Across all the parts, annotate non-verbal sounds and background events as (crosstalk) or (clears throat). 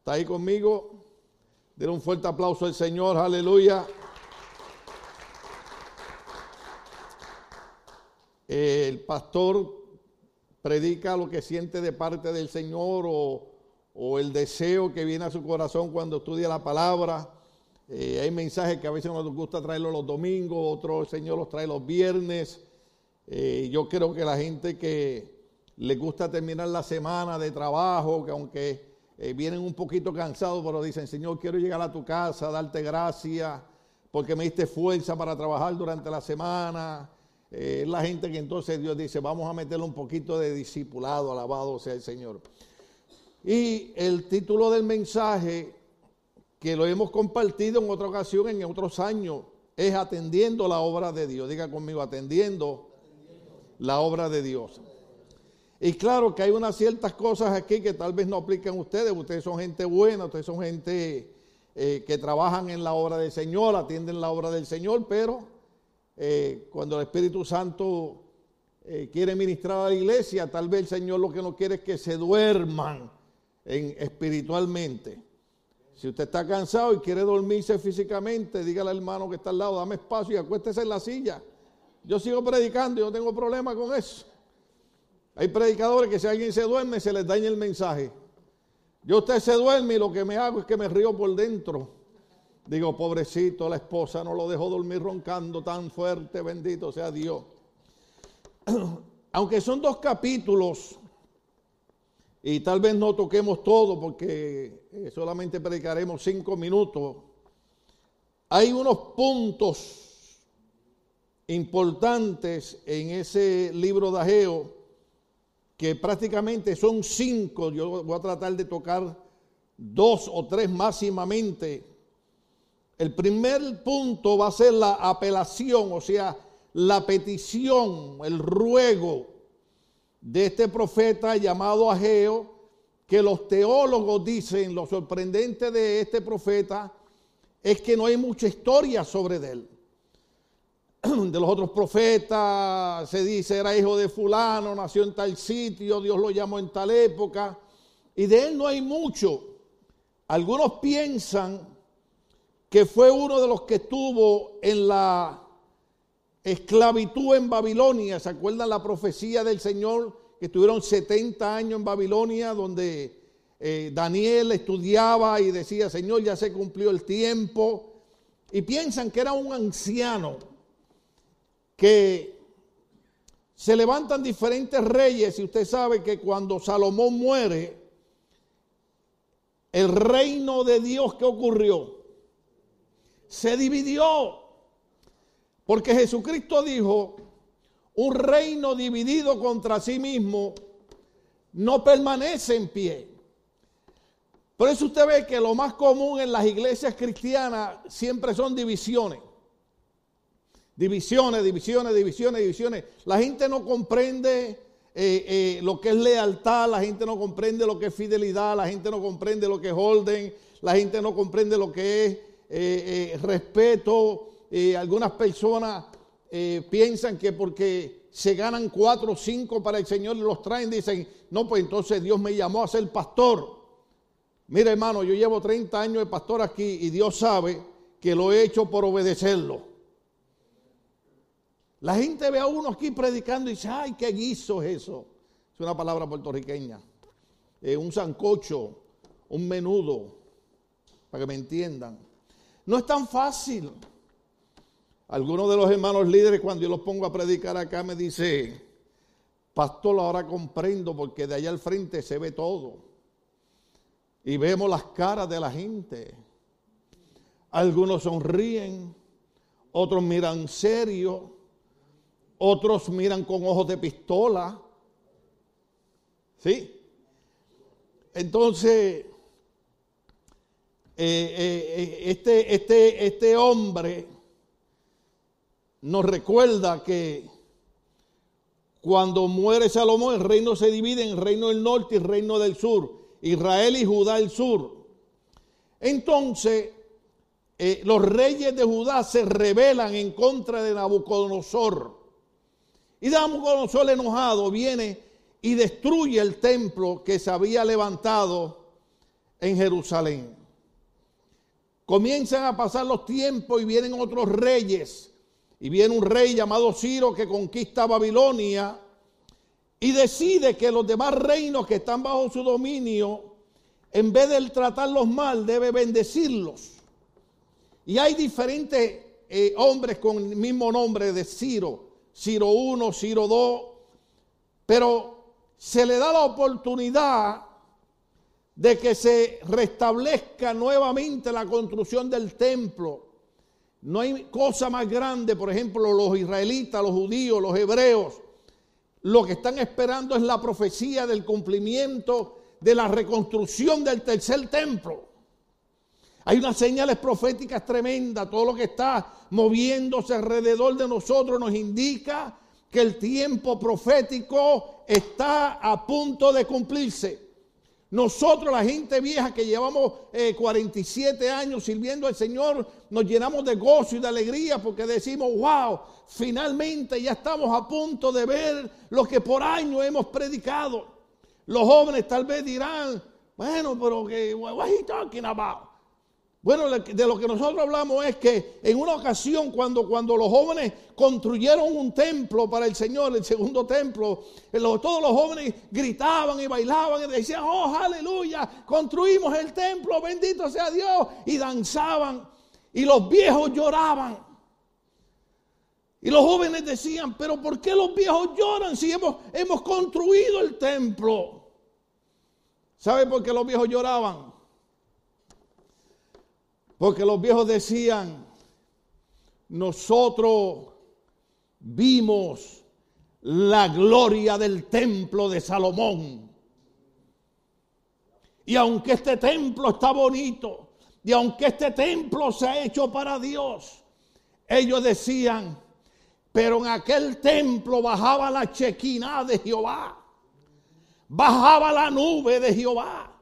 ¿Está ahí conmigo? Denle un fuerte aplauso al Señor, aleluya. El pastor predica lo que siente de parte del Señor o, el deseo que viene a su corazón cuando estudia la palabra. Eh, hay mensajes que a veces nos gusta traerlos los domingos, otros el Señor los trae los viernes. Eh, yo creo que la gente que le gusta terminar la semana de trabajo, que aunque eh, vienen un poquito cansados, pero dicen, Señor, quiero llegar a tu casa, darte gracias, porque me diste fuerza para trabajar durante la semana. Es la gente que entonces Dios dice, vamos a meterle un poquito de discipulado, alabado sea el Señor. Y el título del mensaje, que lo hemos compartido en otra ocasión, en otros años, es atendiendo la obra de Dios. Diga conmigo, atendiendo, la obra de Dios. Y claro que hay unas ciertas cosas aquí que tal vez no aplican ustedes. Ustedes son gente buena, ustedes son gente eh, que trabajan en la obra del Señor, atienden la obra del Señor, pero eh, cuando el Espíritu Santo eh, quiere ministrar a la iglesia, tal vez el Señor lo que no quiere es que se duerman en, espiritualmente. Si usted está cansado y quiere dormirse físicamente, dígale al hermano que está al lado, dame espacio y acuéstese en la silla. Yo sigo predicando y no tengo problema con eso. Hay predicadores que si alguien se duerme se les daña el mensaje. Yo usted se duerme y lo que me hago es que me río por dentro. Digo, pobrecito, la esposa no lo dejó dormir roncando tan fuerte, bendito sea Dios. (clears throat) Aunque son dos capítulos, y tal vez no toquemos todo porque eh, solamente predicaremos cinco minutos, hay unos puntos importantes en ese libro de Ageo que prácticamente son cinco, yo voy a tratar de tocar dos o tres máximamente. El primer punto va a ser la apelación, o sea, la petición, el ruego de este profeta llamado Ageo, que los teólogos dicen, lo sorprendente de este profeta es que no hay mucha historia sobre él de los otros profetas, se dice era hijo de fulano, nació en tal sitio, Dios lo llamó en tal época, y de él no hay mucho. Algunos piensan que fue uno de los que estuvo en la esclavitud en Babilonia. ¿Se acuerdan la profecía del Señor que estuvieron 70 años en Babilonia donde eh, Daniel estudiaba y decía, Señor, ya se cumplió el tiempo? Y piensan que era un anciano que se levantan diferentes reyes y usted sabe que cuando Salomón muere, el reino de Dios que ocurrió se dividió. Porque Jesucristo dijo, un reino dividido contra sí mismo no permanece en pie. Por eso usted ve que lo más común en las iglesias cristianas siempre son divisiones. Divisiones, divisiones, divisiones, divisiones. La gente no comprende eh, eh, lo que es lealtad, la gente no comprende lo que es fidelidad, la gente no comprende lo que es orden, la gente no comprende lo que es eh, respeto. algunas personas piensan que porque se ganan cuatro o cinco para el Señor y los traen, dicen, no, pues entonces Dios me llamó a ser pastor. Mira hermano, yo llevo 30 años de pastor aquí y Dios sabe que lo he hecho por obedecerlo. La gente ve a uno aquí predicando y dice, ay, qué guiso es eso. Es una palabra puertorriqueña. Eh, un sancocho, un menudo, para que me entiendan. No es tan fácil. Algunos de los hermanos líderes, cuando yo los pongo a predicar acá, me dice, pastor, ahora comprendo porque de allá al frente se ve todo. Y vemos las caras de la gente. Algunos sonríen, otros miran serio otros miran con ojos de pistola. ¿Sí? Entonces, eh, eh, eh, este, este, este hombre nos recuerda que cuando muere Salomón, el reino se divide en reino del norte y reino del sur, Israel y Judá el sur. Entonces, los reyes de Judá se rebelan en contra de Nabucodonosor. Y Nabucodonosor enojado viene y destruye el templo que se había levantado en Jerusalén. Comienzan a pasar los tiempos y vienen otros reyes. Y viene un rey llamado Ciro que conquista Babilonia y decide que los demás reinos que están bajo su dominio, en vez de tratarlos mal, debe bendecirlos. Y hay diferentes eh, hombres con el mismo nombre de Ciro, Ciro 1, Ciro 2, pero se le da la oportunidad de que se restablezca nuevamente la construcción del templo. No hay cosa más grande, por ejemplo, los israelitas, los judíos, los hebreos, lo que están esperando es la profecía del cumplimiento de la reconstrucción del tercer templo. Hay unas señales proféticas tremendas, todo lo que está moviéndose alrededor de nosotros nos indica que el tiempo profético está a punto de cumplirse. Nosotros, la gente vieja que llevamos 47 eh, años sirviendo al Señor, nos llenamos de gozo y de alegría porque decimos, wow, finalmente ya estamos a punto de ver lo que por años hemos predicado. Los jóvenes tal vez dirán, bueno, pero que, what are you talking about? Bueno, de lo que nosotros hablamos es que en una ocasión cuando, cuando los jóvenes construyeron un templo para el Señor, el segundo templo, todos los jóvenes gritaban y bailaban y decían, oh, aleluya, construimos el templo, bendito sea Dios, y danzaban. Y los viejos lloraban. Y los jóvenes decían, pero ¿por qué los viejos lloran si hemos, hemos construido el templo? ¿Sabe por qué los viejos lloraban? Porque los viejos decían, nosotros vimos la gloria del templo de Salomón. Y aunque este templo está bonito, y aunque este templo se ha hecho para Dios, ellos decían, pero en aquel templo bajaba la chequina de Jehová, bajaba la nube de Jehová.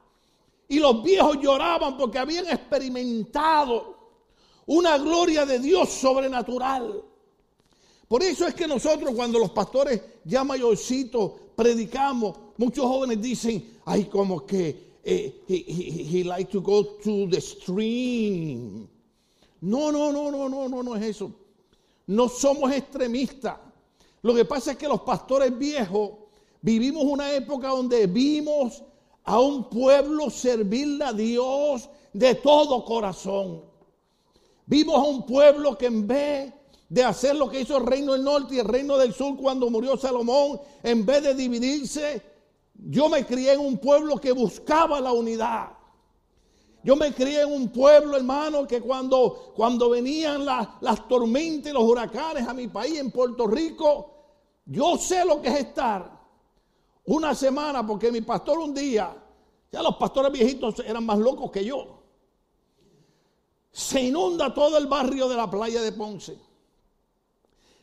Y los viejos lloraban porque habían experimentado una gloria de Dios sobrenatural. Por eso es que nosotros cuando los pastores ya mayorcitos predicamos, muchos jóvenes dicen, ay, como que eh, he, like to go to the stream. No, no, no, no, no, no, no es eso. No somos extremistas. Lo que pasa es que los pastores viejos vivimos una época donde vimos a un pueblo servirle a Dios de todo corazón. Vimos a un pueblo que en vez de hacer lo que hizo el reino del norte y el reino del sur cuando murió Salomón, en vez de dividirse, yo me crié en un pueblo que buscaba la unidad. Yo me crié en un pueblo, hermano, que cuando, cuando venían las, las tormentas y los huracanes a mi país, en Puerto Rico, yo sé lo que es estar una semana, porque mi pastor un día, ya los pastores viejitos eran más locos que yo. Se inunda todo el barrio de la playa de Ponce.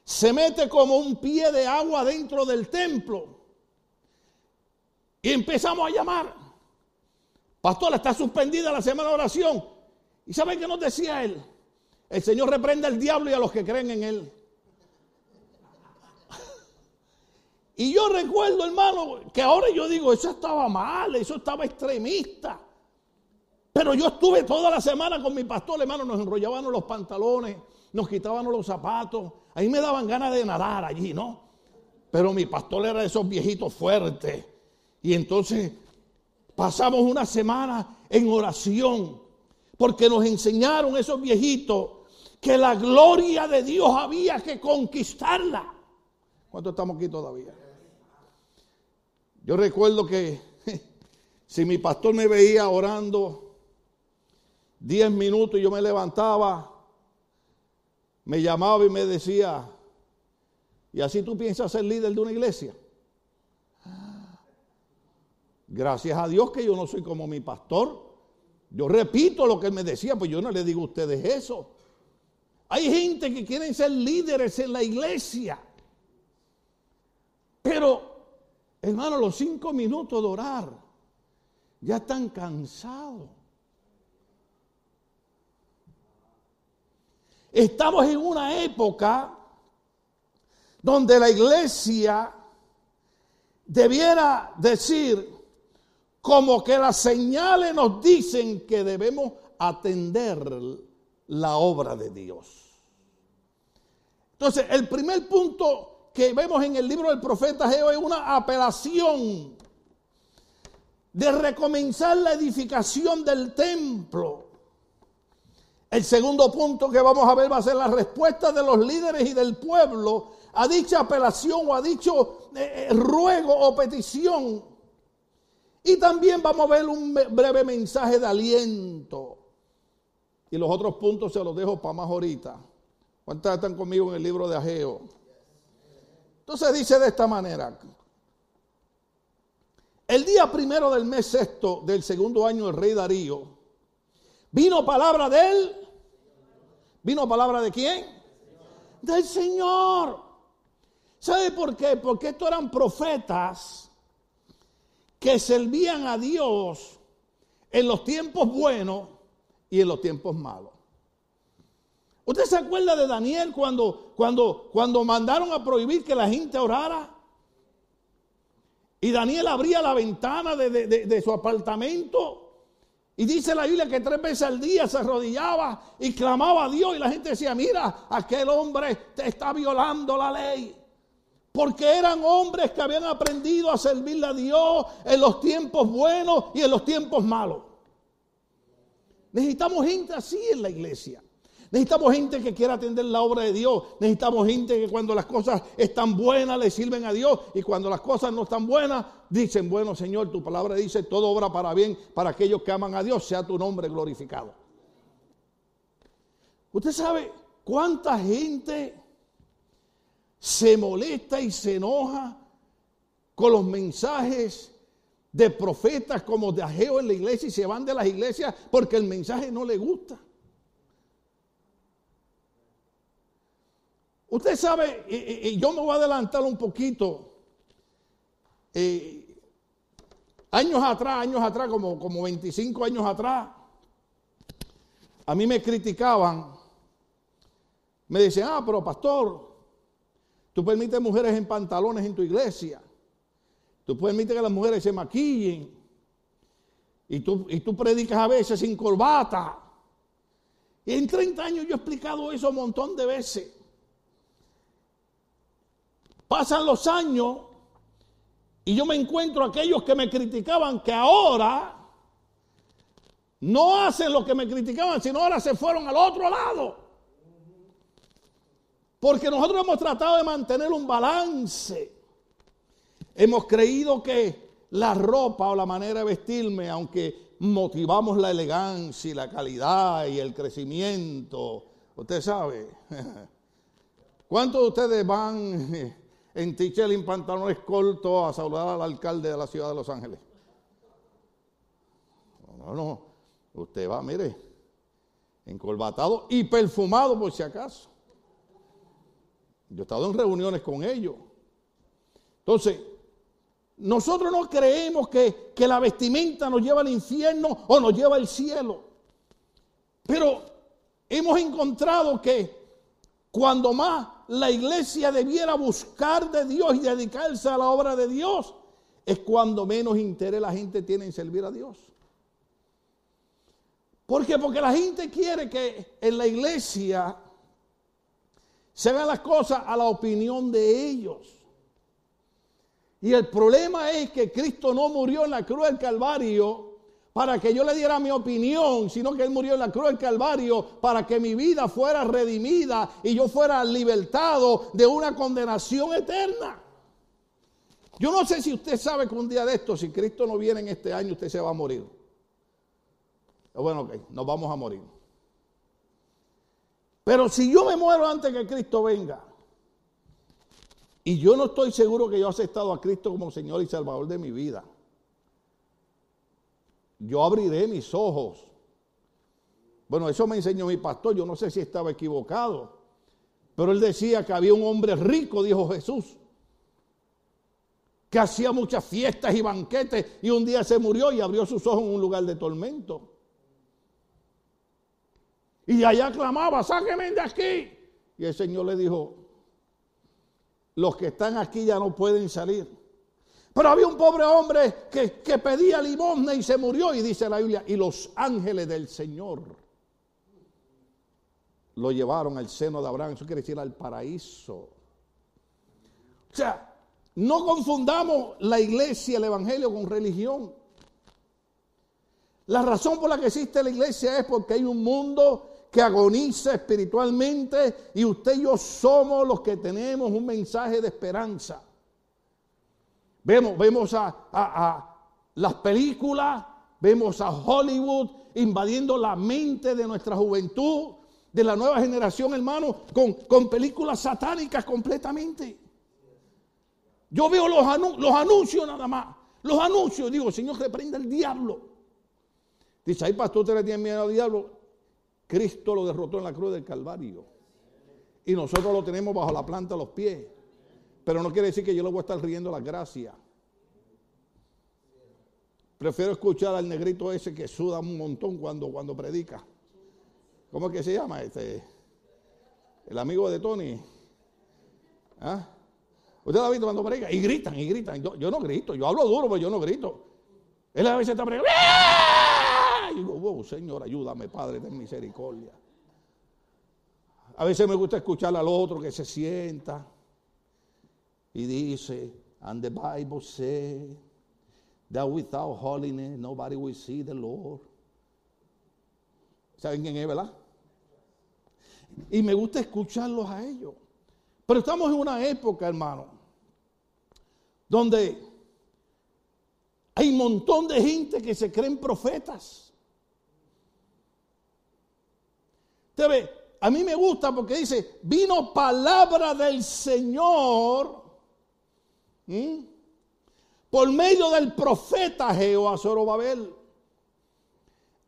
Se mete como un pie de agua dentro del templo. Y empezamos a llamar. Pastor, está suspendida la semana de oración. ¿Y saben qué nos decía él? El Señor reprende al diablo y a los que creen en él. Y yo recuerdo, hermano, que ahora yo digo, eso estaba mal, eso estaba extremista. Pero yo estuve toda la semana con mi pastor, hermano, nos enrollábamos los pantalones, nos quitábamos los zapatos. Ahí me daban ganas de nadar allí, ¿no? Pero mi pastor era de esos viejitos fuertes. Y entonces pasamos una semana en oración, porque nos enseñaron esos viejitos que la gloria de Dios había que conquistarla. ¿Cuánto estamos aquí todavía? Yo recuerdo que (laughs) si mi pastor me veía orando 10 minutos y yo me levantaba, me llamaba y me decía, ¿y así tú piensas ser líder de una iglesia? Gracias a Dios que yo no soy como mi pastor. Yo repito lo que me decía, pues yo no le digo a ustedes eso. Hay gente que quieren ser líderes en la iglesia. Pero Hermano, los cinco minutos de orar ya están cansados. Estamos en una época donde la iglesia debiera decir, como que las señales nos dicen que debemos atender la obra de Dios. Entonces, el primer punto que vemos en el libro del profeta Geo es una apelación de recomenzar la edificación del templo. El segundo punto que vamos a ver va a ser la respuesta de los líderes y del pueblo a dicha apelación o a dicho eh, eh, ruego o petición y también vamos a ver un breve mensaje de aliento. Y los otros puntos se los dejo para más ahorita. ¿Cuántas están conmigo en el libro de Ageo? Entonces dice de esta manera. El día primero del mes sexto del segundo año del rey Darío, vino palabra de él. ¿Vino palabra de quién? Del Señor. ¿Sabe por qué? Porque estos eran profetas que servían a Dios en los tiempos buenos y en los tiempos malos. ¿Usted se acuerda de Daniel cuando, cuando, cuando mandaron a prohibir que la gente orara? Y Daniel abría la ventana de, de su apartamento. Y dice la Biblia que tres veces al día se arrodillaba y clamaba a Dios. Y la gente decía, mira, aquel hombre te está violando la ley porque eran hombres que habían aprendido a servirle a Dios en los tiempos buenos y en los tiempos malos. Necesitamos gente así en la iglesia. Necesitamos gente que quiera atender la obra de Dios. Necesitamos gente que cuando las cosas están buenas le sirven a Dios y cuando las cosas no están buenas dicen, bueno Señor, tu palabra dice, todo obra para bien para aquellos que aman a Dios, sea tu nombre glorificado. Usted sabe cuánta gente se molesta y se enoja con los mensajes de profetas como de Ageo en la iglesia y se van de las iglesias porque el mensaje no le gusta. Usted sabe, y, yo me voy a adelantar un poquito. Eh, años atrás, años atrás, como, como 25 años atrás, a mí me criticaban. Me decían, ah, pero pastor, Tú permites mujeres en pantalones en tu iglesia. Tú permites que las mujeres se maquillen. Y tú, y tú predicas a veces sin corbata. Y en 30 años yo he explicado eso un montón de veces. Pasan los años y yo me encuentro aquellos que me criticaban que ahora no hacen lo que me criticaban, sino ahora se fueron al otro lado. Porque nosotros hemos tratado de mantener un balance. Hemos creído que la ropa o la manera de vestirme, aunque motivamos la elegancia y la calidad y el crecimiento, usted sabe. (laughs) ¿Cuántos de ustedes van en tichel y pantalones cortos a saludar al alcalde de la ciudad de Los Ángeles? No, no, usted va, mire, encolbatado y perfumado por si acaso. Yo he estado en reuniones con ellos. Entonces, nosotros no creemos que, que, la vestimenta nos lleva al infierno o nos lleva al cielo. Pero hemos encontrado que cuando más la iglesia debiera buscar de Dios y dedicarse a la obra de Dios, es cuando menos interés la gente tiene en servir a Dios. ¿Por qué? Porque la gente quiere que en la iglesia se hagan las cosas a la opinión de ellos. Y el problema es que Cristo no murió en la cruz del Calvario para que yo le diera mi opinión, sino que Él murió en la cruz del Calvario para que mi vida fuera redimida y yo fuera libertado de una condenación eterna. Yo no sé si usted sabe que un día de esto, si Cristo no viene en este año, usted se va a morir. Bueno, ok, nos vamos a morir. Pero si yo me muero antes que Cristo venga, y yo no estoy seguro que yo he aceptado a Cristo como Señor y Salvador de mi vida, yo abriré mis ojos. Bueno, eso me enseñó mi pastor, yo no sé si estaba equivocado, pero él decía que había un hombre rico, dijo Jesús, que hacía muchas fiestas y banquetes y un día se murió y abrió sus ojos en un lugar de tormento. Y allá clamaba, sáquenme de aquí. Y el Señor le dijo, los que están aquí ya no pueden salir. Pero había un pobre hombre que, que pedía limosna y se murió. Y dice la Biblia, y los ángeles del Señor lo llevaron al seno de Abraham. Eso quiere decir al paraíso. O sea, no confundamos la iglesia, el evangelio con religión. La razón por la que existe la iglesia es porque hay un mundo que agoniza espiritualmente y usted y yo somos los que tenemos un mensaje de esperanza. Vemos, vemos a, las películas, vemos a Hollywood invadiendo la mente de nuestra juventud, de la nueva generación, hermano, con, con películas satánicas completamente. Yo veo los, anuncios nada más. Los anuncios, digo, Señor, reprenda el diablo. Dice, ahí pastor, usted le tiene miedo al diablo. Cristo lo derrotó en la cruz del Calvario. Y nosotros lo tenemos bajo la planta de los pies. Pero no quiere decir que yo le voy a estar riendo las gracias. Prefiero escuchar al negrito ese que suda un montón cuando, cuando predica. ¿Cómo es que se llama este? El amigo de Tony. ¿Ah? Usted lo ha visto cuando predica y gritan y gritan. Yo, no grito, yo hablo duro, pero yo no grito. Él a veces está predicando. Y digo, wow, Señor, ayúdame, Padre, ten misericordia. A veces me gusta escuchar al otro que se sienta y dice, and the Bible says that without holiness nobody will see the Lord. ¿Saben quién es, verdad? Y me gusta escucharlos a ellos. Pero estamos en una época, hermano, donde hay un montón de gente que se creen profetas. Usted ve, a mí me gusta porque dice, vino palabra del Señor por medio del profeta Jehová Zorobabel.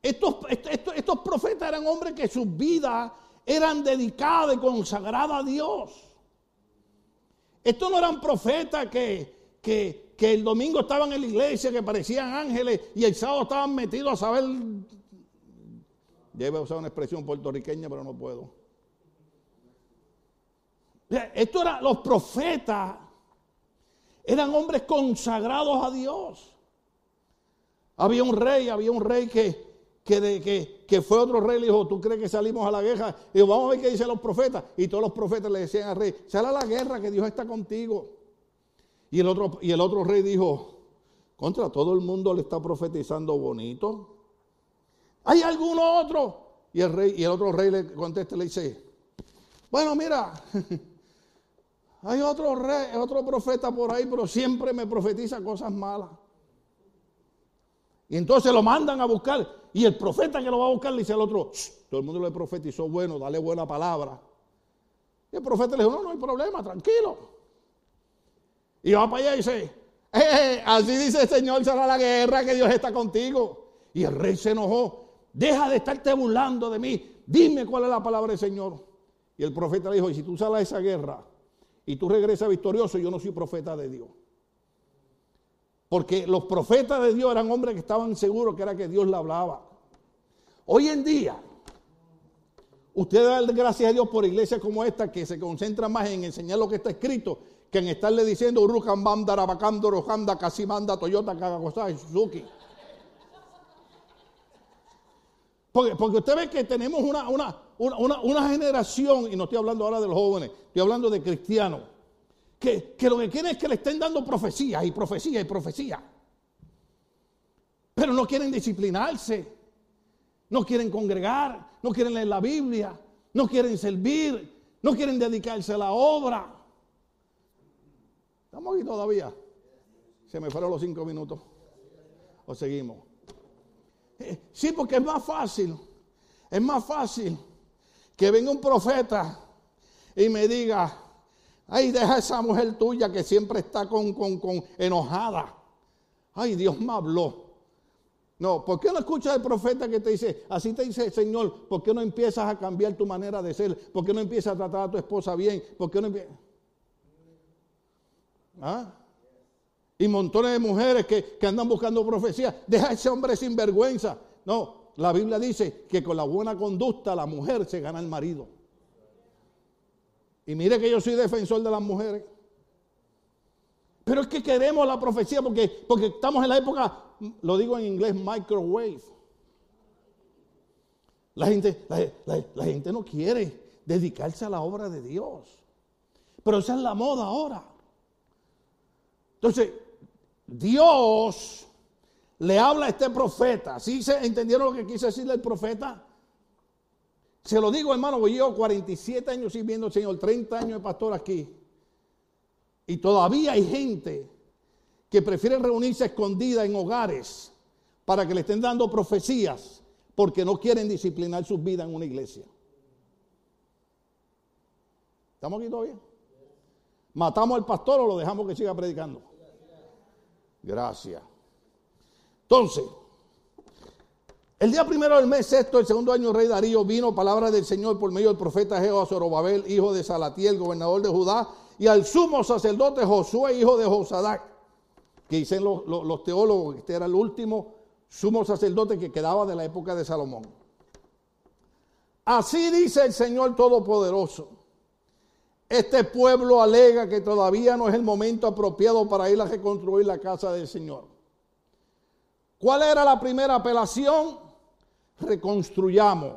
Estos, estos, estos profetas eran hombres que sus vidas eran dedicadas y consagradas a Dios. Estos no eran profetas que, que, que, el domingo estaban en la iglesia, que parecían ángeles, y el sábado estaban metidos a saber. Debe usar una expresión puertorriqueña, pero no puedo. Esto eran los profetas eran hombres consagrados a Dios. Había un rey, había un rey que, que, que, fue otro rey, le dijo, ¿tú crees que salimos a la guerra? Y dijo, vamos a ver qué dicen los profetas. Y todos los profetas le decían al rey, sal a la guerra, que Dios está contigo. Y el otro, y el otro rey dijo, contra todo el mundo le está profetizando bonito. ¿Hay alguno otro? Y el rey, y el otro rey le contesta le dice, bueno, mira, (laughs) Hay otro rey, otro profeta por ahí, pero siempre me profetiza cosas malas. Y entonces lo mandan a buscar. Y el profeta que lo va a buscar le dice al otro, todo el mundo le profetizó bueno, dale buena palabra. Y el profeta le dijo, no, no hay problema, tranquilo. Y va para allá y dice, eh, eh, así dice el Señor, será la guerra, que Dios está contigo. Y el rey se enojó, deja de estarte burlando de mí, dime cuál es la palabra del Señor. Y el profeta le dijo, y si tú sales a esa guerra, y tú regresas victorioso, yo no soy profeta de Dios. Porque los profetas de Dios eran hombres que estaban seguros que era que Dios le hablaba. Hoy en día, usted da gracias a Dios por iglesias como esta que se concentra más en enseñar lo que está escrito que en estarle diciendo Urukan Banda, Rabakam, Dorohanda, Kasimanda, Toyota, Kagakosa, Suzuki. Porque, porque usted ve que tenemos una, una, una, generación, y no estoy hablando ahora de los jóvenes, estoy hablando de cristianos, que, que lo que quieren es que le estén dando profecía y profecía y profecía. Pero no quieren disciplinarse, no quieren congregar, no quieren leer la Biblia, no quieren servir, no quieren dedicarse a la obra. ¿Estamos aquí todavía? Se me fueron los cinco minutos. ¿O seguimos? Eh, sí, porque es más fácil. Es más fácil que venga un profeta y me diga, ay, deja esa mujer tuya que siempre está con, con, con enojada. Ay, Dios me habló. No, ¿por qué no escuchas al profeta que te dice, así te dice el Señor, ¿por qué no empiezas a cambiar tu manera de ser? ¿Por qué no empiezas a tratar a tu esposa bien? ¿Por qué no empiezas? ¿Ah? Y montones de mujeres que, que andan buscando profecía. Deja a ese hombre sin vergüenza. No, la Biblia dice que con la buena conducta la mujer se gana el marido. Y mire que yo soy defensor de las mujeres. Pero es que queremos la profecía porque, porque estamos en la época, lo digo en inglés, microwave. La gente, la, gente no quiere dedicarse a la obra de Dios. Pero esa es la moda ahora. Entonces, Dios le habla a este profeta. ¿Sí se entendieron lo que quise decirle el profeta? Se lo digo, hermano, voy yo 47 años sirviendo al Señor, 30 años de pastor aquí. Y todavía hay gente que prefiere reunirse escondida en hogares para que le estén dando profecías porque no quieren disciplinar sus vidas en una iglesia. ¿Estamos aquí todavía? ¿Matamos al pastor o lo dejamos que siga predicando? Gracias. Entonces, el día primero del mes sexto, el segundo año, rey Darío vino palabra del Señor por medio del profeta Jehová Zorobabel, hijo de Salatiel, gobernador de Judá, y al sumo sacerdote Josué, hijo de Josadac, que dicen los, los teólogos que este era el último sumo sacerdote que quedaba de la época de Salomón. Así dice el Señor Todopoderoso. Este pueblo alega que todavía no es el momento apropiado para ir a reconstruir la casa del Señor. ¿Cuál era la primera apelación? Reconstruyamos,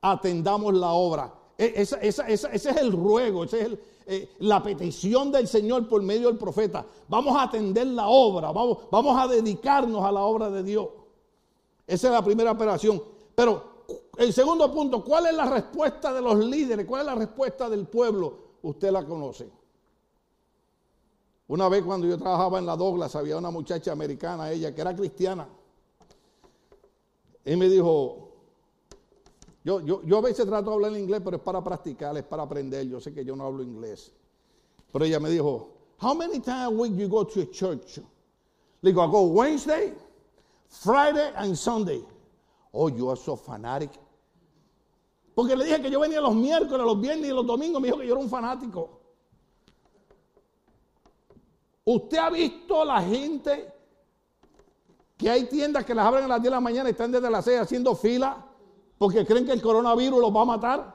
atendamos la obra. E, ese es el ruego, esa es eh, la petición del Señor por medio del profeta. Vamos a atender la obra, vamos, vamos a dedicarnos a la obra de Dios. Esa es la primera apelación. Pero el segundo punto, ¿cuál es la respuesta de los líderes? ¿Cuál es la respuesta del pueblo? Usted la conoce. Una vez cuando yo trabajaba en la Douglas, había una muchacha americana, ella que era cristiana. Y me dijo, yo, yo, yo a veces trato de hablar en inglés, pero es para practicar, es para aprender. Yo sé que yo no hablo inglés. Pero ella me dijo, How many times a week you go to a church? Le digo, I go Wednesday, Friday and Sunday. Oh, you are so fanatic. Porque le dije que yo venía los miércoles, los viernes y los domingos. Me dijo que yo era un fanático. Usted ha visto la gente que hay tiendas que las abren a las 10 de la mañana y están desde las 6 haciendo fila porque creen que el coronavirus los va a matar.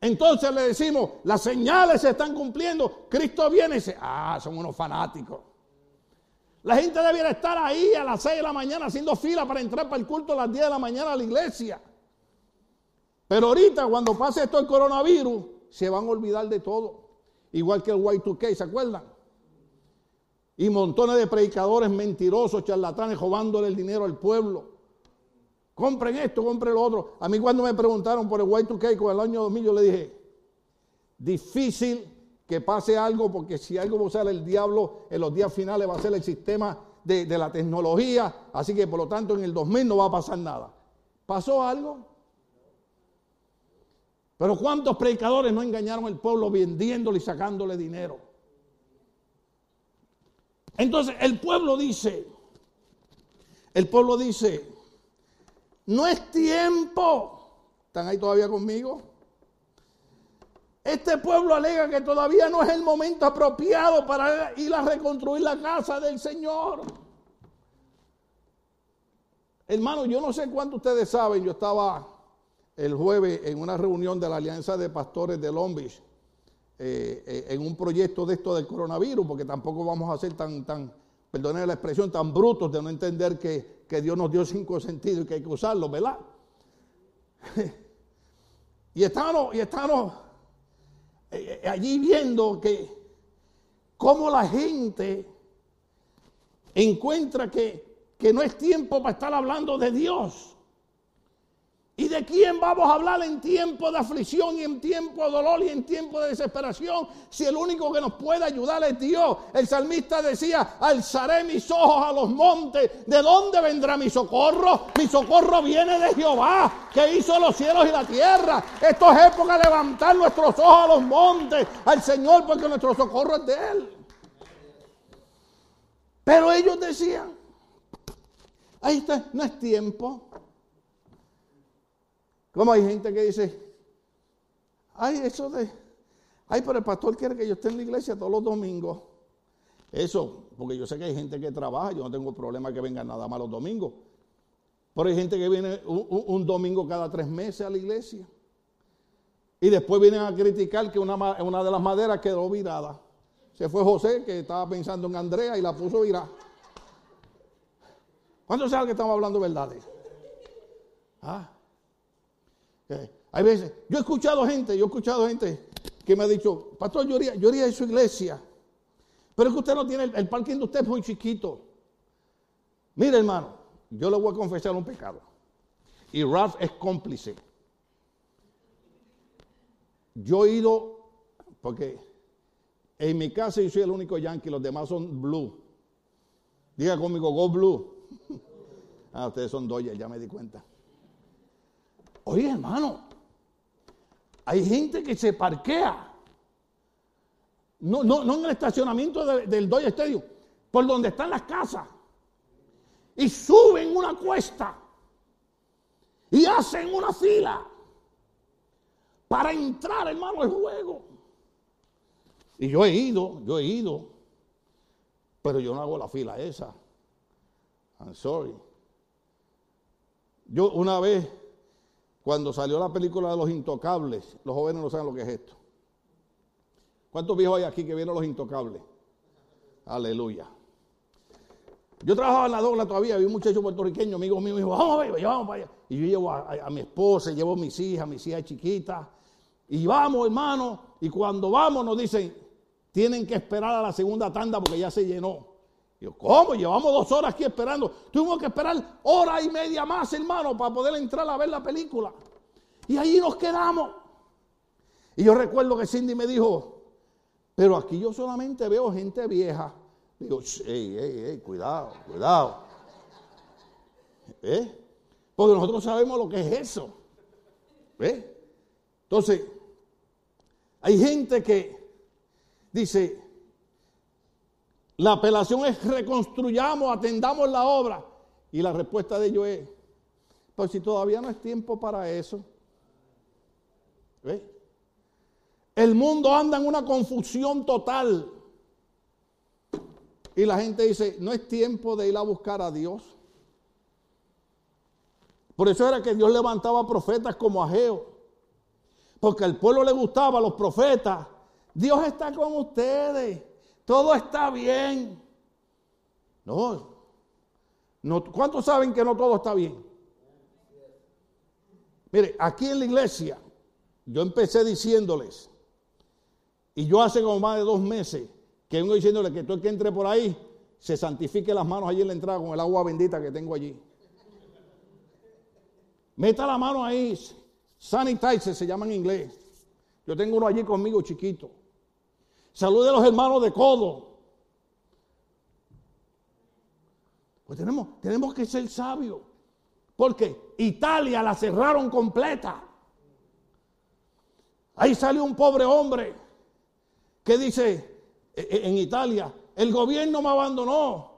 Entonces le decimos, las señales se están cumpliendo, Cristo viene y dice, ah, son unos fanáticos. La gente debiera estar ahí a las 6 de la mañana haciendo fila para entrar para el culto a las 10 de la mañana a la iglesia. Pero ahorita cuando pase esto el coronavirus, se van a olvidar de todo. Igual que el Y2K, ¿se acuerdan? Y montones de predicadores mentirosos, charlatanes, robándole el dinero al pueblo. Compren esto, compren lo otro. A mí cuando me preguntaron por el Y2K con el año 2000, yo le dije, difícil que pase algo, porque si algo va a el diablo en los días finales va a ser el sistema de, de la tecnología, así que por lo tanto en el 2000 no va a pasar nada. ¿Pasó algo? Pero ¿cuántos predicadores no engañaron al pueblo vendiéndole y sacándole dinero? Entonces el pueblo dice, el pueblo dice, no es tiempo. ¿Están ahí todavía conmigo? Este pueblo alega que todavía no es el momento apropiado para ir a reconstruir la casa del Señor. Hermano, yo no sé cuánto ustedes saben, yo estaba el jueves en una reunión de la Alianza de Pastores de Long Beach, eh, eh, en un proyecto de esto del coronavirus, porque tampoco vamos a ser tan, tan, perdone la expresión, tan brutos de no entender que, que Dios nos dio cinco sentidos y que hay que usarlos, ¿verdad? (laughs) y estamos, y estamos eh, allí viendo que cómo la gente encuentra que, que no es tiempo para estar hablando de Dios. ¿Y de quién vamos a hablar en tiempo de aflicción y en tiempo de dolor y en tiempo de desesperación? Si el único que nos puede ayudar es Dios. El salmista decía, alzaré mis ojos a los montes. ¿De dónde vendrá mi socorro? Mi socorro viene de Jehová, que hizo los cielos y la tierra. Esto es época de levantar nuestros ojos a los montes, al Señor, porque nuestro socorro es de Él. Pero ellos decían, ahí está, no es tiempo. Como hay gente que dice, ay, eso de, ay, pero el pastor quiere que yo esté en la iglesia todos los domingos. Eso, porque yo sé que hay gente que trabaja, yo no tengo problema que vengan nada más los domingos. Pero hay gente que viene un, domingo cada tres meses a la iglesia. Y después vienen a criticar que una, de las maderas quedó virada. Se fue José, que estaba pensando en Andrea, y la puso virada. ¿Cuántos saben que estamos hablando verdades? ¿Ah? Hay veces, yo he escuchado gente, yo he escuchado gente que me ha dicho, pastor, yo iría, yo iría a su iglesia, pero es que usted no tiene, el, parking de usted es muy chiquito. Mire, hermano, yo le voy a confesar un pecado. Y Ralph es cómplice. Yo he ido, porque en mi casa yo soy el único yankee, los demás son blue. Diga conmigo, go blue. (laughs) ah, ustedes son Dodgers, ya me di cuenta. Oye, hermano, hay gente que se parquea. No, no, no en el estacionamiento del Dodger Stadium, por donde están las casas. Y suben una cuesta. Y hacen una fila para entrar, hermano, al juego. Y yo he ido, yo he ido, pero yo no hago la fila esa. I'm sorry. Yo una vez cuando salió la película de Los Intocables, los jóvenes no saben lo que es esto. ¿Cuántos viejos hay aquí que vieron Los Intocables? Aleluya. Yo trabajaba en la dobla todavía, había un muchacho puertorriqueño, amigo mío, me dijo, vamos, baby, vamos para allá. Y yo llevo a, mi esposa, llevo a mis hijas, mis hijas chiquitas, y vamos, hermano, y cuando vamos nos dicen, tienen que esperar a la segunda tanda porque ya se llenó. Yo, ¿cómo? Llevamos dos horas aquí esperando. Tuvimos que esperar hora y media más, hermano, para poder entrar a ver la película. Y ahí nos quedamos. Y yo recuerdo que Cindy me dijo, pero aquí yo solamente veo gente vieja. Digo, ey, ey, ey, cuidado, cuidado. ¿Eh? Porque nosotros sabemos lo que es eso. ¿Eh? Entonces, hay gente que dice, la apelación es reconstruyamos, atendamos la obra. Y la respuesta de ellos es, pues si todavía no es tiempo para eso. El mundo anda en una confusión total. Y la gente dice, no es tiempo de ir a buscar a Dios. Por eso era que Dios levantaba profetas como Ageo. Porque al pueblo le gustaba a los profetas. Dios está con ustedes todo está bien. No, ¿cuántos saben que no todo está bien? Mire, aquí en la iglesia, yo empecé diciéndoles, y yo hace como más de dos meses que vengo diciéndoles que todo el que entre por ahí se santifique las manos allí en la entrada con el agua bendita que tengo allí. Meta la mano ahí, sanitizer se llama en inglés. Yo tengo uno allí conmigo chiquito. Salude a los hermanos de codo. Pues tenemos, tenemos que ser sabios. Porque Italia la cerraron completa. Ahí salió un pobre hombre que dice e, e, en Italia, el gobierno me abandonó.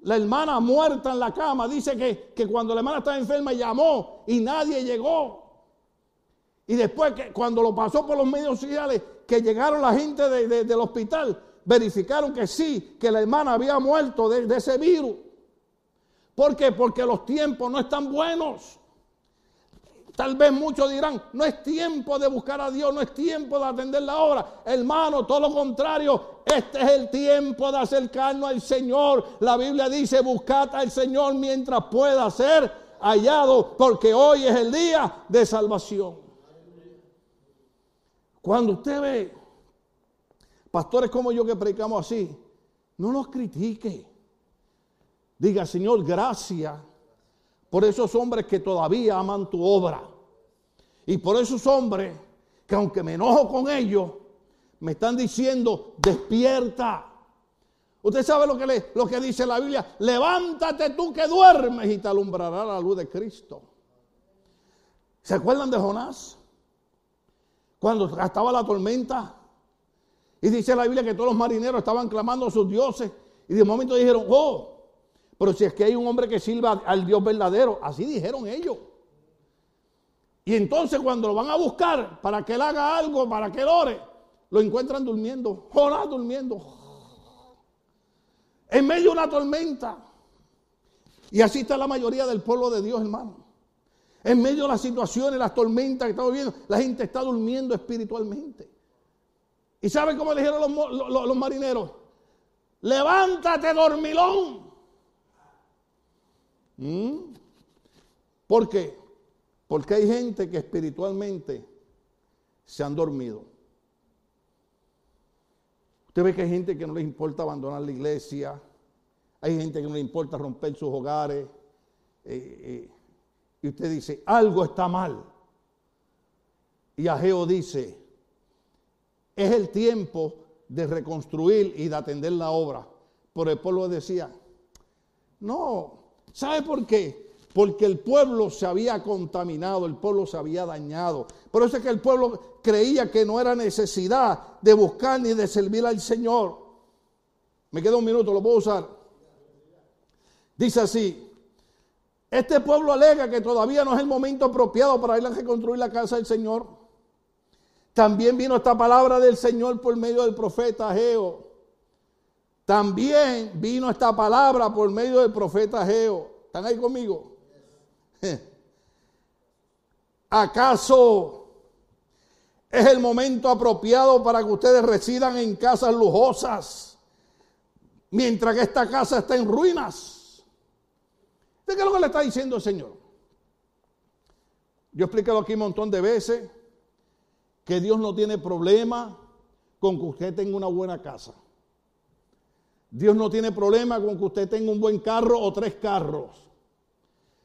La hermana muerta en la cama dice que, que cuando la hermana estaba enferma llamó y nadie llegó. Y después que cuando lo pasó por los medios sociales, que llegaron la gente del hospital, verificaron que sí, que la hermana había muerto de, ese virus. ¿Por qué? Porque los tiempos no están buenos. Tal vez muchos dirán, no es tiempo de buscar a Dios, no es tiempo de atender la obra. Hermano, todo lo contrario, este es el tiempo de acercarnos al Señor. La Biblia dice, buscad al Señor mientras pueda ser hallado, porque hoy es el día de salvación. Cuando usted ve pastores como yo que predicamos así, no los critique. Diga, Señor, gracias por esos hombres que todavía aman tu obra. Y por esos hombres que aunque me enojo con ellos, me están diciendo, despierta. Usted sabe lo que, le, lo que dice la Biblia, levántate tú que duermes y te alumbrará la luz de Cristo. ¿Se acuerdan de Jonás? Cuando estaba la tormenta. Y dice la Biblia que todos los marineros estaban clamando a sus dioses. Y de momento dijeron, oh, pero si es que hay un hombre que sirva al Dios verdadero. Así dijeron ellos. Y entonces cuando lo van a buscar para que él haga algo, para que él ore, lo encuentran durmiendo. Jonás durmiendo. En medio de una tormenta. Y así está la mayoría del pueblo de Dios, hermano. En medio de las situaciones, las tormentas que estamos viviendo, la gente está durmiendo espiritualmente. ¿Y sabe cómo le dijeron los, marineros? Levántate, dormilón. ¿Mm? ¿Por qué? Porque hay gente que espiritualmente se han dormido. Usted ve que hay gente que no les importa abandonar la iglesia, hay gente que no le importa romper sus hogares, eh, eh, y usted dice, algo está mal. Y Ageo dice, es el tiempo de reconstruir y de atender la obra. Pero el pueblo decía, no, ¿sabe por qué? Porque el pueblo se había contaminado, el pueblo se había dañado. Por eso es que el pueblo creía que no era necesidad de buscar ni de servir al Señor. Me queda un minuto, lo puedo usar. Dice así, este pueblo alega que todavía no es el momento apropiado para ir a reconstruir la casa del Señor. También vino esta palabra del Señor por medio del profeta Geo. También vino esta palabra por medio del profeta Geo. ¿Están ahí conmigo? (laughs) ¿Acaso es el momento apropiado para que ustedes residan en casas lujosas mientras que esta casa está en ruinas? ¿De qué es lo que le está diciendo el Señor? Yo he explicado aquí un montón de veces que Dios no tiene problema con que usted tenga una buena casa. Dios no tiene problema con que usted tenga un buen carro o tres carros.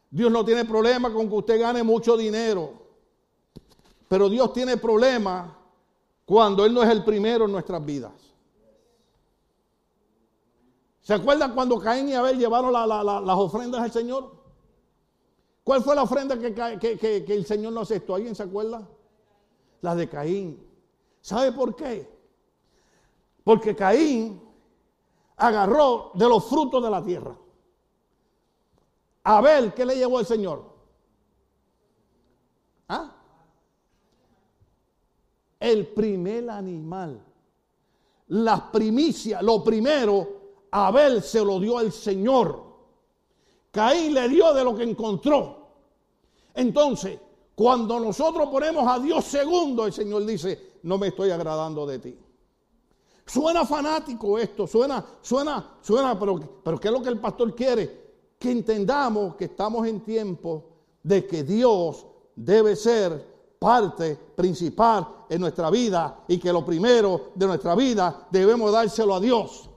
Dios no tiene problema con que usted gane mucho dinero. Pero Dios tiene problema cuando Él no es el primero en nuestras vidas. ¿Se acuerdan cuando Caín y Abel llevaron las ofrendas al Señor? ¿Cuál fue la ofrenda que, el Señor no aceptó? ¿Alguien se acuerda? la de Caín. ¿Sabe por qué? Porque Caín agarró de los frutos de la tierra. Abel, ¿qué le llevó el Señor? ¿Ah? El primer animal. Las primicias, lo primero, Abel se lo dio al Señor. Caín le dio de lo que encontró. Entonces, cuando nosotros ponemos a Dios segundo, el Señor dice, no me estoy agradando de ti. Suena fanático esto, suena, suena, suena, pero, pero ¿qué es lo que el pastor quiere? Que entendamos que estamos en tiempo de que Dios debe ser parte principal en nuestra vida y que lo primero de nuestra vida debemos dárselo a Dios.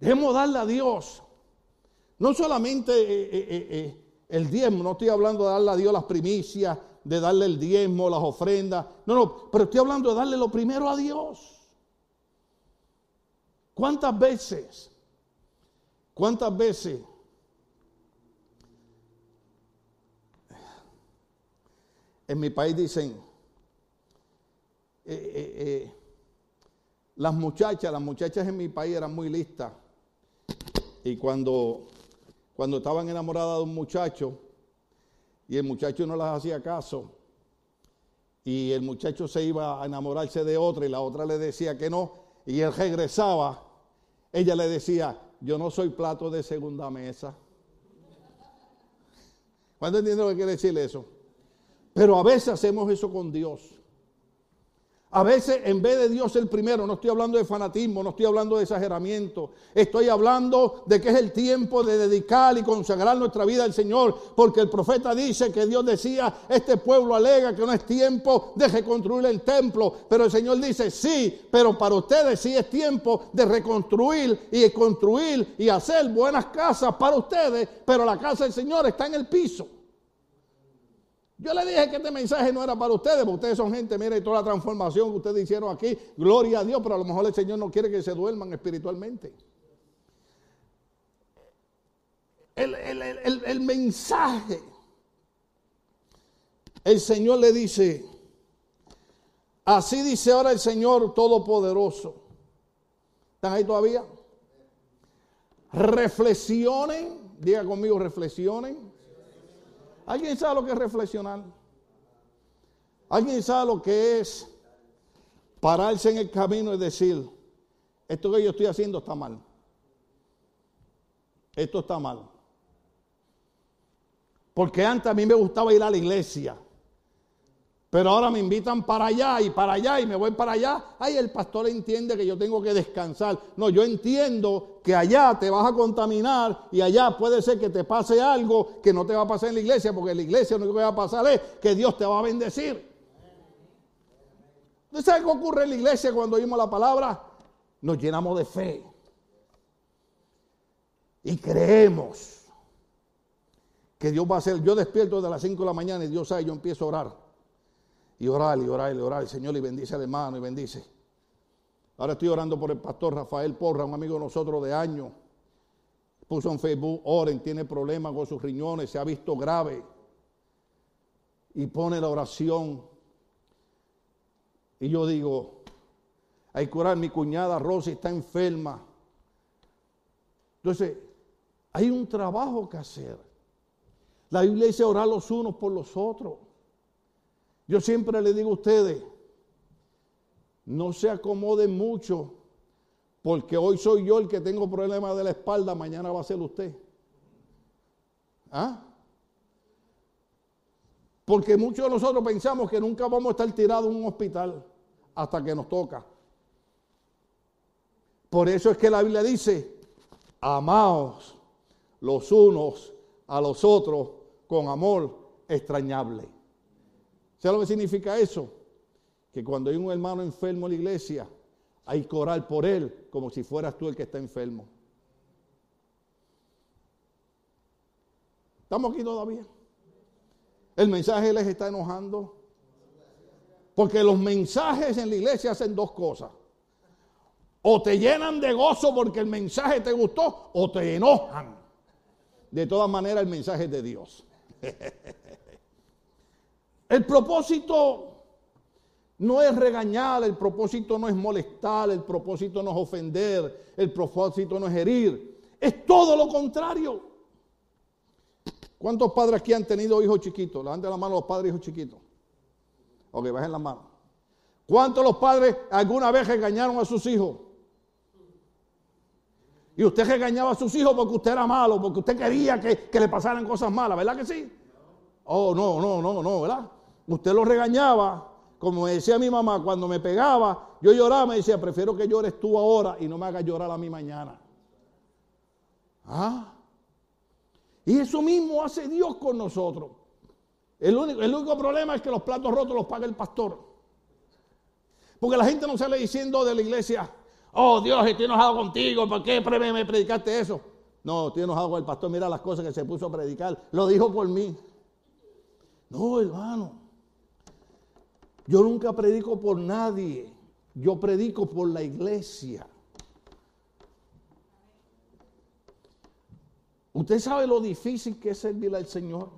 Debemos darle a Dios. No solamente eh, eh, eh, el diezmo, no estoy hablando de darle a Dios las primicias, de darle el diezmo, las ofrendas. No, no, pero estoy hablando de darle lo primero a Dios. ¿Cuántas veces? ¿Cuántas veces? En mi país dicen, las muchachas, las muchachas en mi país eran muy listas. Y cuando cuando estaban enamoradas de un muchacho y el muchacho no las hacía caso y el muchacho se iba a enamorarse de otra y la otra le decía que no y él regresaba, ella le decía, yo no soy plato de segunda mesa. ¿Cuándo entiende lo que quiere decir eso? Pero a veces hacemos eso con Dios. A veces en vez de Dios el primero, no estoy hablando de fanatismo, no estoy hablando de exageramiento, estoy hablando de que es el tiempo de dedicar y consagrar nuestra vida al Señor, porque el profeta dice que Dios decía, este pueblo alega que no es tiempo de reconstruir el templo, pero el Señor dice, sí, pero para ustedes sí es tiempo de reconstruir y construir y hacer buenas casas para ustedes, pero la casa del Señor está en el piso. Yo le dije que este mensaje no era para ustedes, porque ustedes son gente, mire, toda la transformación que ustedes hicieron aquí, gloria a Dios, pero a lo mejor el Señor no quiere que se duerman espiritualmente. El, el mensaje, el Señor le dice, así dice ahora el Señor Todopoderoso. ¿Están ahí todavía? Reflexionen, diga conmigo, reflexionen ¿Alguien sabe lo que es reflexionar? ¿Alguien sabe lo que es pararse en el camino y decir, esto que yo estoy haciendo está mal? Esto está mal. Porque antes a mí me gustaba ir a la iglesia. Pero ahora me invitan para allá y para allá y me voy para allá. Ay, el pastor entiende que yo tengo que descansar. No, yo entiendo que allá te vas a contaminar y allá puede ser que te pase algo que no te va a pasar en la iglesia, porque en la iglesia lo único que va a pasar es que Dios te va a bendecir. ¿Usted sabe qué ocurre en la iglesia cuando oímos la palabra? Nos llenamos de fe. Y creemos que Dios va a hacer. Yo despierto de las 5 de la mañana y Dios sabe, yo empiezo a orar y orar y orar y Señor y bendice al hermano y bendice. Ahora estoy orando por el pastor Rafael Porra, un amigo de nosotros de años. Puso en Facebook, oren, tiene problemas con sus riñones, se ha visto grave. Y pone la oración. Y yo digo, hay que orar, mi cuñada Rosy está enferma. Entonces, hay un trabajo que hacer. La Biblia dice orar los unos por los otros. Yo siempre le digo a ustedes, no se acomoden mucho, porque hoy soy yo el que tengo problemas de la espalda, mañana va a ser usted. ¿Ah? Porque muchos de nosotros pensamos que nunca vamos a estar tirados en un hospital hasta que nos toca. Por eso es que la Biblia dice, amaos los unos a los otros con amor extrañable. ¿Sabes lo que significa eso? Que cuando hay un hermano enfermo en la iglesia, hay que orar por él como si fueras tú el que está enfermo. ¿Estamos aquí todavía? El mensaje les está enojando. Porque los mensajes en la iglesia hacen dos cosas. O te llenan de gozo porque el mensaje te gustó, o te enojan. De todas maneras, el mensaje es de Dios. (laughs) El propósito no es regañar, el propósito no es molestar, el propósito no es ofender, el propósito no es herir. Es todo lo contrario. ¿Cuántos padres aquí han tenido hijos chiquitos? Levanten la mano los padres hijos chiquitos. Ok, bajen la mano. ¿Cuántos los padres alguna vez regañaron a sus hijos? Y usted regañaba a sus hijos porque usted era malo, porque usted quería que, que le pasaran cosas malas, ¿verdad que sí? Oh, no, no, no, no, ¿verdad? Usted lo regañaba, como decía mi mamá, cuando me pegaba, yo lloraba, me decía, prefiero que llores tú ahora y no me hagas llorar a mí mañana. ¿Ah? Y eso mismo hace Dios con nosotros. El único, el único problema es que los platos rotos los paga el pastor. Porque la gente no sale diciendo de la iglesia, oh Dios, estoy enojado contigo, ¿por qué me predicaste eso? No, estoy enojado con el pastor, mira las cosas que se puso a predicar, lo dijo por mí. No, hermano. Yo nunca predico por nadie, yo predico por la iglesia. ¿Usted sabe lo difícil que es servir al Señor?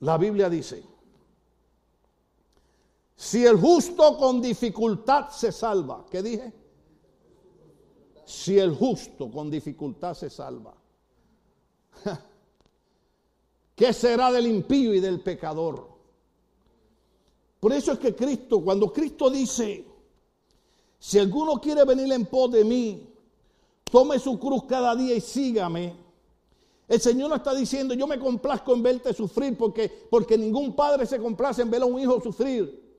La Biblia dice, si el justo con dificultad se salva, ¿qué dije? Si el justo con dificultad se salva, (laughs) ¿qué será del impío y del pecador? Por eso es que Cristo, cuando Cristo dice, si alguno quiere venir en pos de mí, tome su cruz cada día y sígame. El Señor no está diciendo, yo me complazco en verte sufrir, porque, porque ningún padre se complace en ver a un hijo sufrir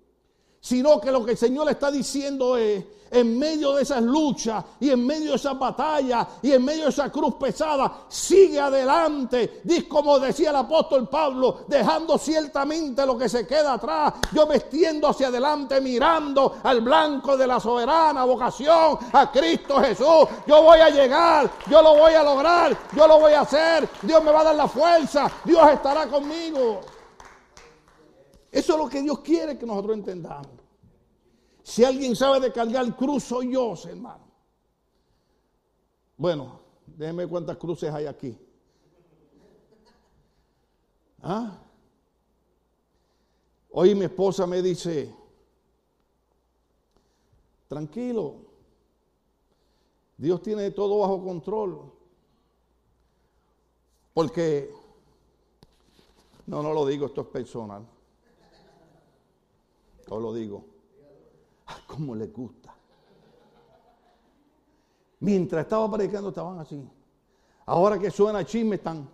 sino que lo que el Señor está diciendo es, en medio de esas luchas y en medio de esas batallas y en medio de esa cruz pesada, sigue adelante. Como decía el apóstol Pablo, dejando ciertamente lo que se queda atrás, yo vestiendo hacia adelante, mirando al blanco de la soberana vocación, a Cristo Jesús. Yo voy a llegar, yo lo voy a lograr, yo lo voy a hacer, Dios me va a dar la fuerza, Dios estará conmigo. Eso es lo que Dios quiere que nosotros entendamos. Si alguien sabe de cargar cruz, soy yo, hermano. Bueno, déjenme cuántas cruces hay aquí. ¿Ah? Hoy mi esposa me dice, tranquilo, Dios tiene todo bajo control. Porque, no, no lo digo, esto es personal. Lo digo. ¿Cómo les gusta? Mientras estaba predicando estaban así. Ahora que suena chisme están.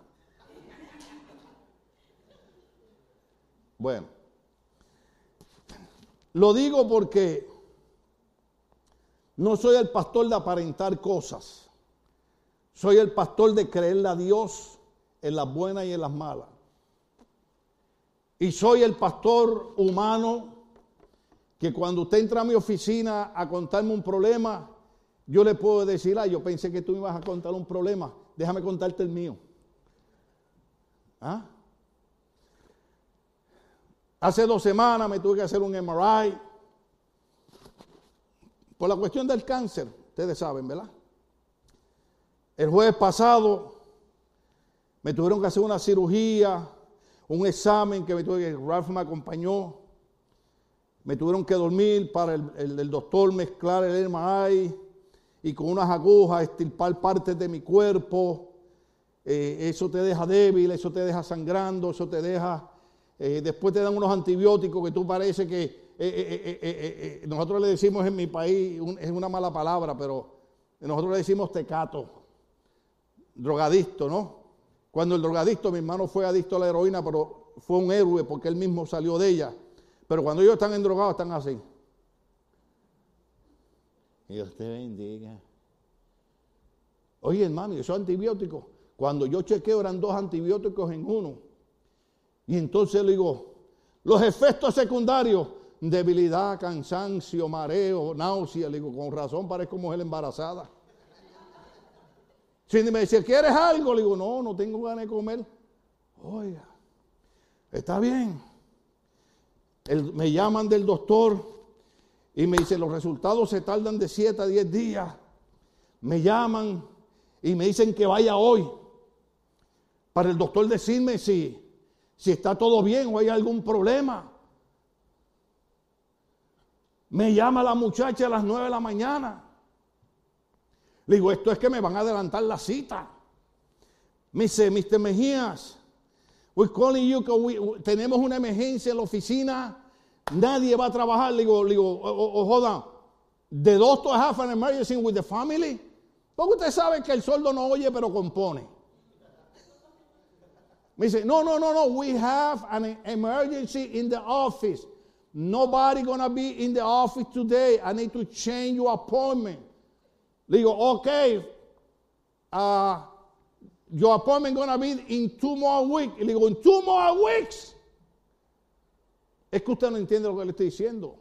Bueno, lo digo porque no soy el pastor de aparentar cosas. Soy el pastor de creerle a Dios en las buenas y en las malas. Y soy el pastor humano que cuando usted entra a mi oficina a contarme un problema, yo le puedo decir, ah, yo pensé que tú me ibas a contar un problema, déjame contarte el mío. ¿Ah? Hace dos semanas me tuve que hacer un MRI por la cuestión del cáncer, ustedes saben, ¿verdad? El jueves pasado me tuvieron que hacer una cirugía, un examen que me tuve que, Ralph me acompañó. Me tuvieron que dormir para el, doctor mezclar el MRI y con unas agujas estirpar partes de mi cuerpo. Eh, eso te deja débil, eso te deja sangrando, eso te deja... Eh, después te dan unos antibióticos que tú parece que eh, nosotros le decimos en mi país, es una mala palabra, pero nosotros le decimos tecato, drogadicto, ¿no? Cuando el drogadicto, mi hermano fue adicto a la heroína, pero fue un héroe porque él mismo salió de ella. Pero cuando ellos están endrogados, están así. Dios te bendiga. Oye, hermano, esos antibióticos, cuando yo chequeo eran dos antibióticos en uno. Y entonces le digo, los efectos secundarios, debilidad, cansancio, mareo, náusea. Le digo, con razón parezco mujer embarazada. Si me dice, ¿quieres algo? Le digo, no, no tengo ganas de comer. Oiga, está bien. Me llaman del doctor y me dice, los resultados se tardan de 7 a 10 días. Me llaman y me dicen que vaya hoy para el doctor decirme si, si está todo bien o hay algún problema. Me llama la muchacha a las 9 de la mañana. Le digo, esto es que me van a adelantar la cita. Me dice, Mr. Mejías, we're calling you, tenemos una emergencia en la oficina, nadie va a trabajar. Le digo, le digo, oh, hold on, the doctor have an emergency with the family. Porque usted sabe que el sordo no oye, pero compone. Me dice, no, no, no, no, we have an emergency in the office. Nobody gonna be in the office today. I need to change your appointment. Le digo, okay. Uh, your appointment gonna be in two more weeks. Le digo, in two more weeks. Es que usted no entiende lo que le estoy diciendo.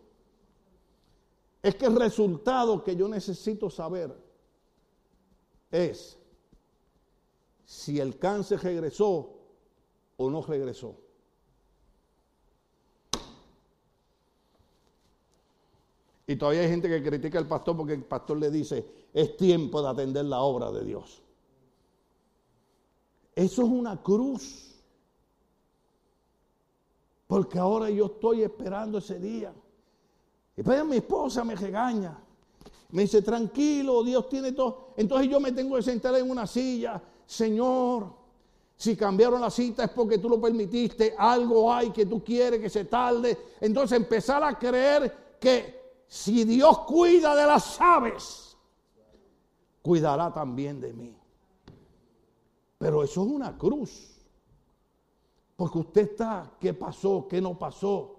Es que el resultado que yo necesito saber es si el cáncer regresó o no regresó. Y todavía hay gente que critica al pastor porque el pastor le dice, es tiempo de atender la obra de Dios. Eso es una cruz. Porque ahora yo estoy esperando ese día. Y pues mi esposa me regaña. Me dice, tranquilo, Dios tiene todo. Entonces yo me tengo que sentar en una silla. Señor, si cambiaron la cita es porque tú lo permitiste. Algo hay que tú quieres que se tarde. Entonces empezar a creer que si Dios cuida de las aves, cuidará también de mí. Pero eso es una cruz. Porque usted está, ¿qué pasó? ¿Qué no pasó?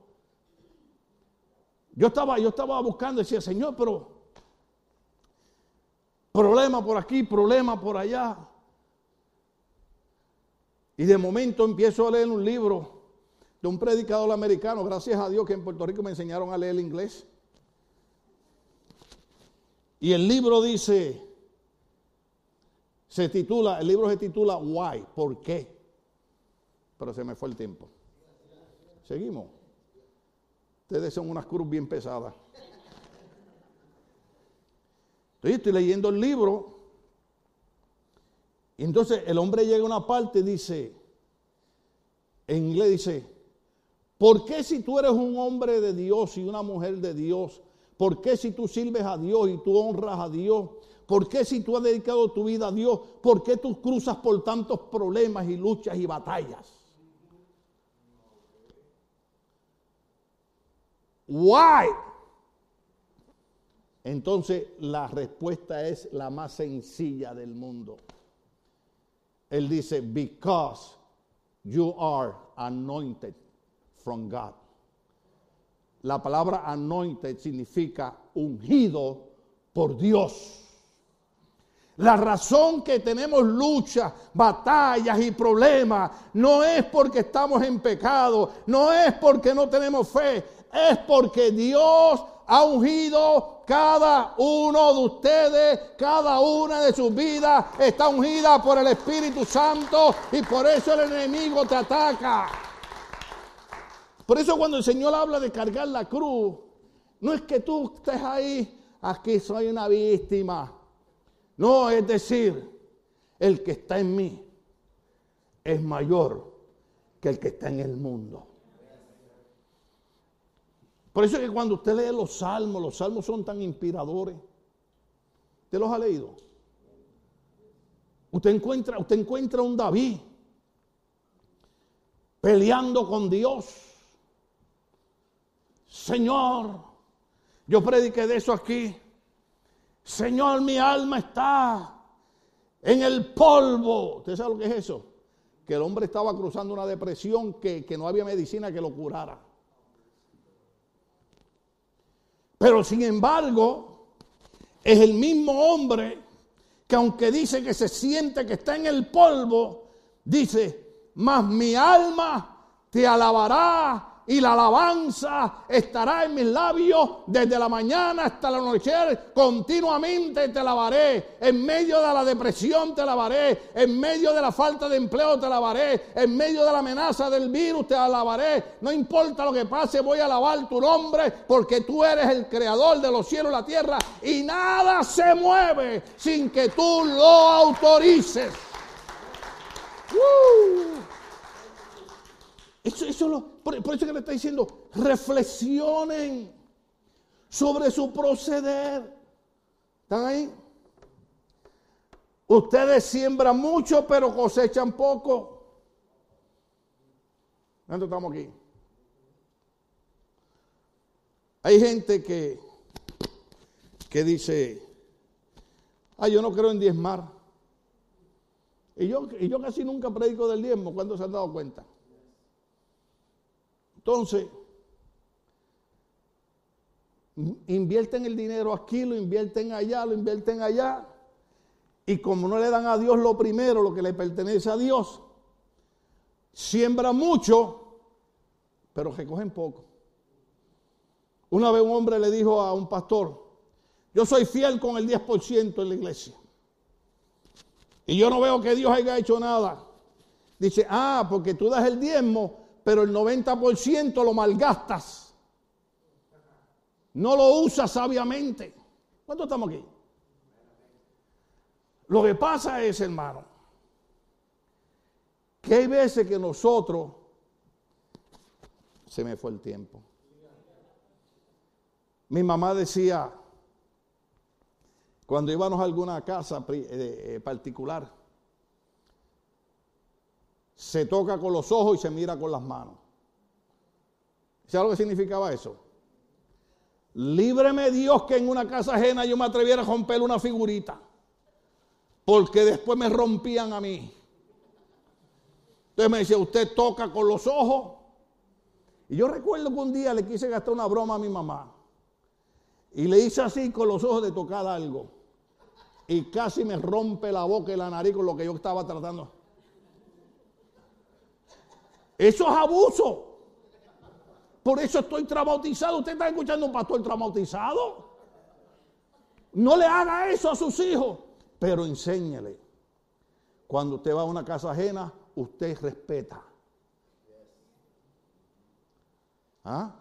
Yo estaba, yo estaba buscando decía, Señor, pero problema por aquí, problema por allá. Y de momento empiezo a leer un libro de un predicador americano, gracias a Dios que en Puerto Rico me enseñaron a leer el inglés. Y el libro dice, se titula, el libro se titula Why, ¿por qué? Pero se me fue el tiempo. Seguimos. Ustedes son unas cruz bien pesadas. Entonces estoy leyendo el libro. Y entonces el hombre llega a una parte y dice, en inglés dice, ¿por qué si tú eres un hombre de Dios y una mujer de Dios, ¿Por qué si tú sirves a Dios y tú honras a Dios? ¿Por qué si tú has dedicado tu vida a Dios? ¿Por qué tú cruzas por tantos problemas y luchas y batallas? Why? Entonces la respuesta es la más sencilla del mundo. Él dice, because you are anointed from God. La palabra anointed significa ungido por Dios. La razón que tenemos luchas, batallas y problemas no es porque estamos en pecado, no es porque no tenemos fe, es porque Dios ha ungido cada uno de ustedes, cada una de sus vidas está ungida por el Espíritu Santo y por eso el enemigo te ataca. Por eso cuando el Señor habla de cargar la cruz, no es que tú estés ahí, aquí soy una víctima. No, es decir, el que está en mí es mayor que el que está en el mundo. Por eso es que cuando usted lee los salmos, los salmos son tan inspiradores. ¿Usted los ha leído? Usted encuentra, usted encuentra un David peleando con Dios. Señor, yo prediqué de eso aquí. Señor, mi alma está en el polvo. ¿Usted sabe lo que es eso? Que el hombre estaba cruzando una depresión que, que no había medicina que lo curara. Pero sin embargo, es el mismo hombre que aunque dice que se siente que está en el polvo, dice, mas mi alma te alabará y la alabanza estará en mis labios desde la mañana hasta la noche. Continuamente te alabaré. En medio de la depresión te alabaré. En medio de la falta de empleo te alabaré. En medio de la amenaza del virus te alabaré. No importa lo que pase, voy a alabar tu nombre porque tú eres el creador de los cielos y la tierra. Y nada se mueve sin que tú lo autorices. Eso, por, eso que le está diciendo, reflexionen sobre su proceder. ¿Están ahí? Ustedes siembran mucho, pero cosechan poco. ¿Dónde estamos aquí? Hay gente que, que dice, ah, yo no creo en diezmar. Y yo, y yo casi nunca predico del diezmo, ¿cuándo se han dado cuenta? Entonces, invierten el dinero aquí, lo invierten allá, lo invierten allá. Y como no le dan a Dios lo primero, lo que le pertenece a Dios, siembra mucho, pero recogen poco. Una vez un hombre le dijo a un pastor, yo soy fiel con el 10% en la iglesia. Y yo no veo que Dios haya hecho nada. Dice, ah, porque tú das el diezmo, pero el 90% lo malgastas. No lo usas sabiamente. ¿Cuánto estamos aquí? Lo que pasa es, hermano, que hay veces que nosotros, se me fue el tiempo. Mi mamá decía, cuando íbamos a alguna casa eh, eh, particular, se toca con los ojos y se mira con las manos. ¿Sabes lo que significaba eso? Líbreme Dios que en una casa ajena yo me atreviera a romper una figurita. Porque después me rompían a mí. Entonces me decía, usted toca con los ojos. Y yo recuerdo que un día le quise gastar una broma a mi mamá. Y le hice así con los ojos de tocar algo. Y casi me rompe la boca y la nariz con lo que yo estaba tratando. Eso es abuso. Por eso estoy traumatizado. ¿Usted está escuchando un pastor traumatizado? No le haga eso a sus hijos, pero enséñele. Cuando usted va a una casa ajena, usted respeta. ¿Ah?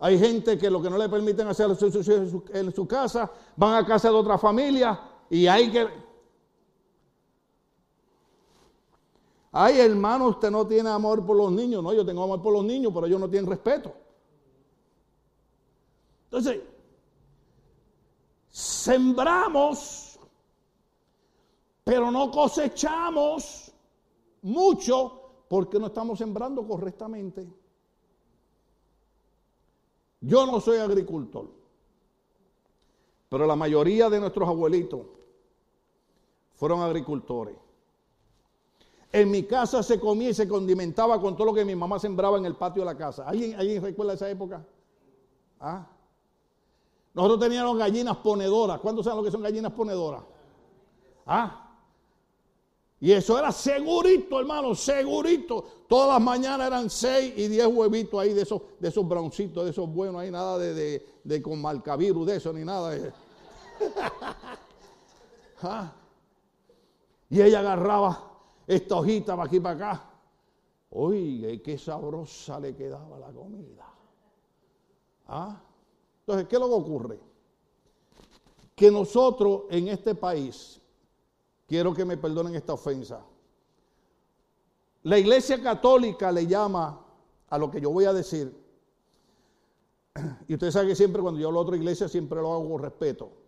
Hay gente que lo que no le permiten hacer en su casa, van a casa de otra familia y hay que Ay, hermano, usted no tiene amor por los niños. No, yo tengo amor por los niños, pero ellos no tienen respeto. Entonces, sembramos, pero no cosechamos mucho porque no estamos sembrando correctamente. Yo no soy agricultor, pero la mayoría de nuestros abuelitos fueron agricultores. En mi casa se comía y se condimentaba con todo lo que mi mamá sembraba en el patio de la casa. ¿Alguien, ¿alguien recuerda esa época? ¿Ah? Nosotros teníamos gallinas ponedoras. ¿Cuántos saben lo que son gallinas ponedoras? ¿Ah? Y eso era segurito, hermano, segurito. Todas las mañanas eran seis y diez huevitos ahí de esos, de esos broncitos, de esos buenos, ahí nada de, de, de con marcavirus de eso, ni nada. (laughs) ¿Ah? Y ella agarraba esta hojita para aquí para acá. Oye, qué sabrosa le quedaba la comida. ¿Ah? Entonces, ¿qué es lo que ocurre? Que nosotros en este país, quiero que me perdonen esta ofensa, la iglesia católica le llama a lo que yo voy a decir, (clears throat) y usted sabe que siempre cuando yo hablo a otra iglesia siempre lo hago con respeto.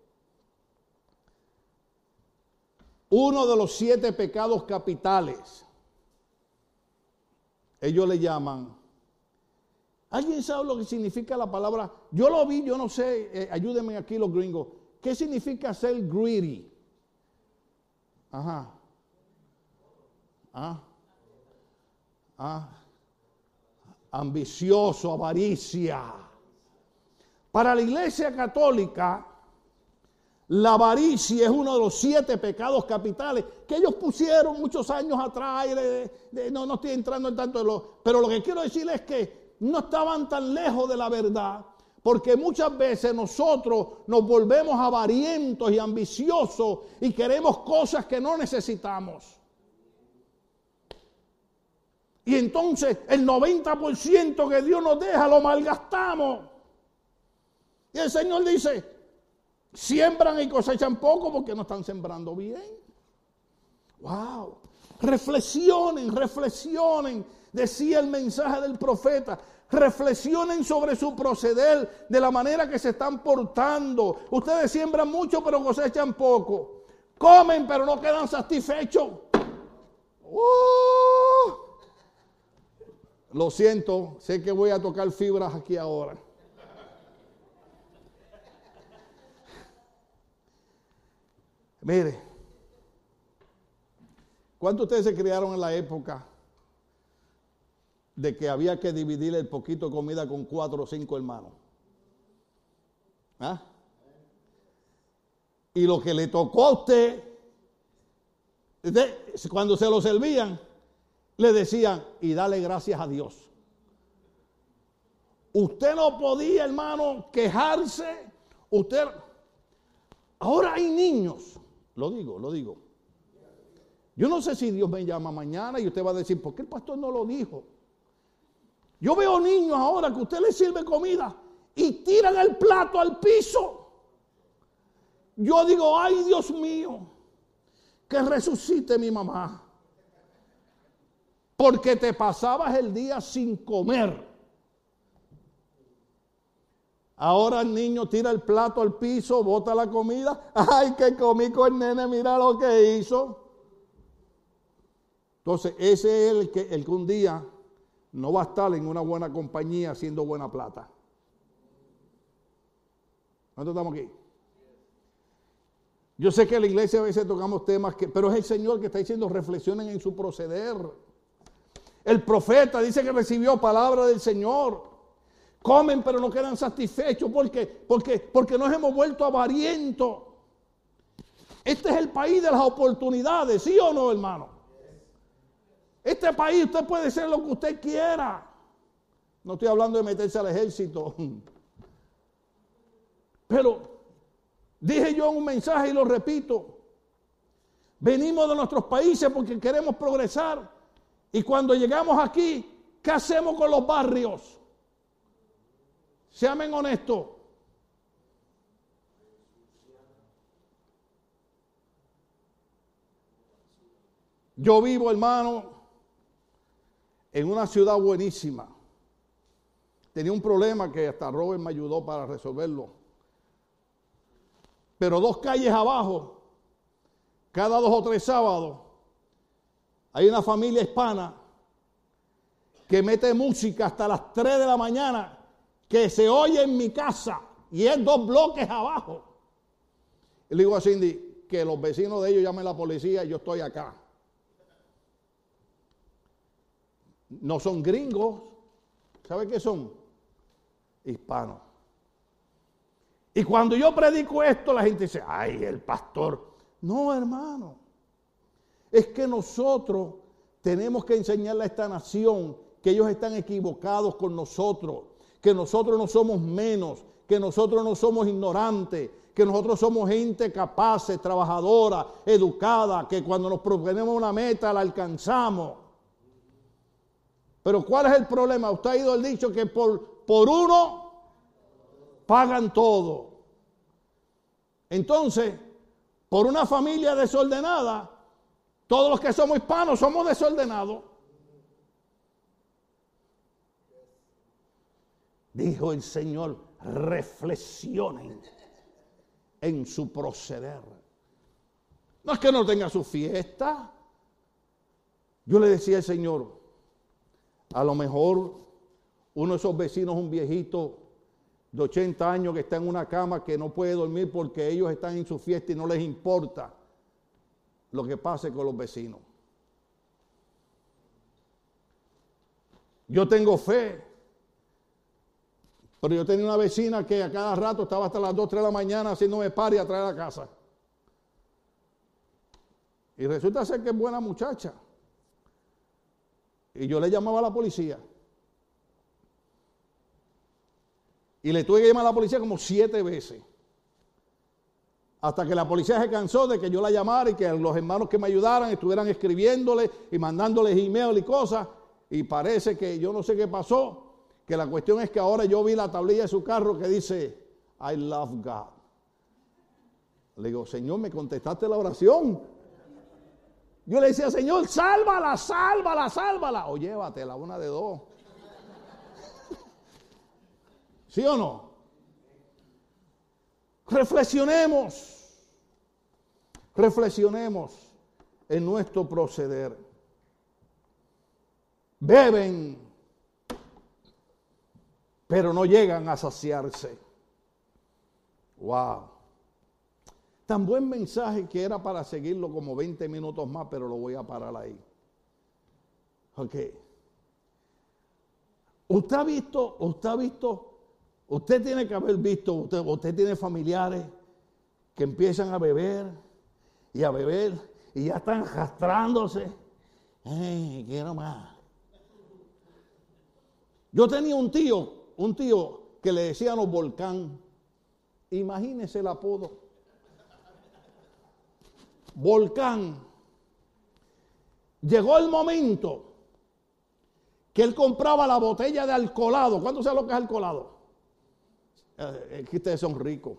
Uno de los siete pecados capitales, ellos le llaman ¿Alguien sabe lo que significa la palabra? Yo lo vi, yo no sé, eh, ayúdenme aquí los gringos. ¿Qué significa ser greedy? Ajá. Ah. Ah. Ambicioso, avaricia. Para la iglesia católica, la avaricia es uno de los siete pecados capitales que ellos pusieron muchos años atrás. no, no estoy entrando en tanto de lo. Pero lo que quiero decir es que no estaban tan lejos de la verdad, porque muchas veces nosotros nos volvemos avarientos y ambiciosos y queremos cosas que no necesitamos. Y entonces el 90% que Dios nos deja lo malgastamos. Y el Señor dice, siembran y cosechan poco porque no están sembrando bien. Wow. Reflexionen, reflexionen decía el mensaje del profeta. Reflexionen sobre su proceder, de la manera que se están portando. Ustedes siembran mucho pero cosechan poco. Comen pero no quedan satisfechos. ¡Uh! Lo siento, sé que voy a tocar fibras aquí ahora. Mire, ¿cuántos ustedes se criaron en la época de que había que dividir el poquito de comida con cuatro o cinco hermanos. ¿Ah? Y lo que le tocó a usted, cuando se lo servían, le decían, y dale gracias a Dios. Usted no podía, hermano, quejarse. Usted, ahora hay niños, lo digo, lo digo. Yo no sé si Dios me llama mañana y usted va a decir, ¿por qué el pastor no lo dijo? Yo veo niños ahora que usted les sirve comida y tiran el plato al piso. Yo digo, ay Dios mío, que resucite mi mamá. Porque te pasabas el día sin comer. Ahora el niño tira el plato al piso, bota la comida. (laughs) Ay, que comí con el nene, mira lo que hizo. Entonces, ese es el que, el que un día no va a estar en una buena compañía haciendo buena plata. ¿Cuántos estamos aquí? Yo sé que en la iglesia a veces tocamos temas que, pero es el Señor que está diciendo reflexionen en su proceder. El profeta dice que recibió palabra del Señor. Comen pero no quedan satisfechos porque, porque, porque nos hemos vuelto avarientos. Este es el país de las oportunidades, ¿sí o no, hermano? Este país usted puede ser lo que usted quiera. No estoy hablando de meterse al ejército. (laughs) Pero dije yo un mensaje y lo repito. Venimos de nuestros países porque queremos progresar. Y cuando llegamos aquí, ¿qué hacemos con los barrios? Sean honestos. Yo vivo, hermano, en una ciudad buenísima. Tenía un problema que hasta Robert me ayudó para resolverlo. Pero dos calles abajo, cada dos o tres sábados, hay una familia hispana que mete música hasta las 3 de la mañana que se oye en mi casa y es dos bloques abajo. Le digo a Cindy que los vecinos de ellos llamen a la policía y yo estoy acá. no son gringos, ¿sabe qué son? Hispanos. Y cuando yo predico esto, la gente dice, ay, el pastor. No, hermano. Es que nosotros tenemos que enseñarle a esta nación que ellos están equivocados con nosotros, que nosotros no somos menos, que nosotros no somos ignorantes, que nosotros somos gente capaz, trabajadora, educada, que cuando nos proponemos una meta la alcanzamos. Pero ¿cuál es el problema? Usted ha ido al dicho que por, por uno pagan todo. Entonces, por una familia desordenada, todos los que somos hispanos somos desordenados. Dijo el Señor, reflexionen en su proceder. No es que no tenga su fiesta. Yo le decía al Señor, a lo mejor uno de esos vecinos, un viejito de 80 años que está en una cama que no puede dormir porque ellos están en su fiesta y no les importa lo que pase con los vecinos. Yo tengo fe, pero yo tenía una vecina que a cada rato estaba hasta las 2, 3 de la mañana haciéndome par y atrás de la casa. Y resulta ser que es buena muchacha. Y yo le llamaba a la policía. Y le tuve que llamar a la policía como siete veces. Hasta que la policía se cansó de que yo la llamara y que los hermanos que me ayudaran estuvieran escribiéndole y mandándoles email y cosas. Y parece que yo no sé qué pasó, que la cuestión es que ahora yo vi la tablilla de su carro que dice, I love God. Le digo, Señor, ¿me contestaste la oración? Yo le decía, Señor, sálvala, sálvala, sálvala. O llévatela, una de dos. (laughs) ¿Sí o no? Reflexionemos. Reflexionemos en nuestro proceder. Beben pero no llegan a saciarse. Wow. Tan buen mensaje que era para seguirlo como 20 minutos más, pero lo voy a parar ahí. Ok. Usted ha visto, usted ha visto, usted tiene que haber visto, usted, tiene familiares que empiezan a beber y a beber y ya están arrastrándose. ¡Ay, quiero más! Yo tenía un tío un tío que le decíamos volcán. Imagínese el apodo. Volcán. Llegó el momento que él compraba la botella de alcoholado. ¿Cuánto sabe lo que es alcoholado? Eh, es ustedes son ricos.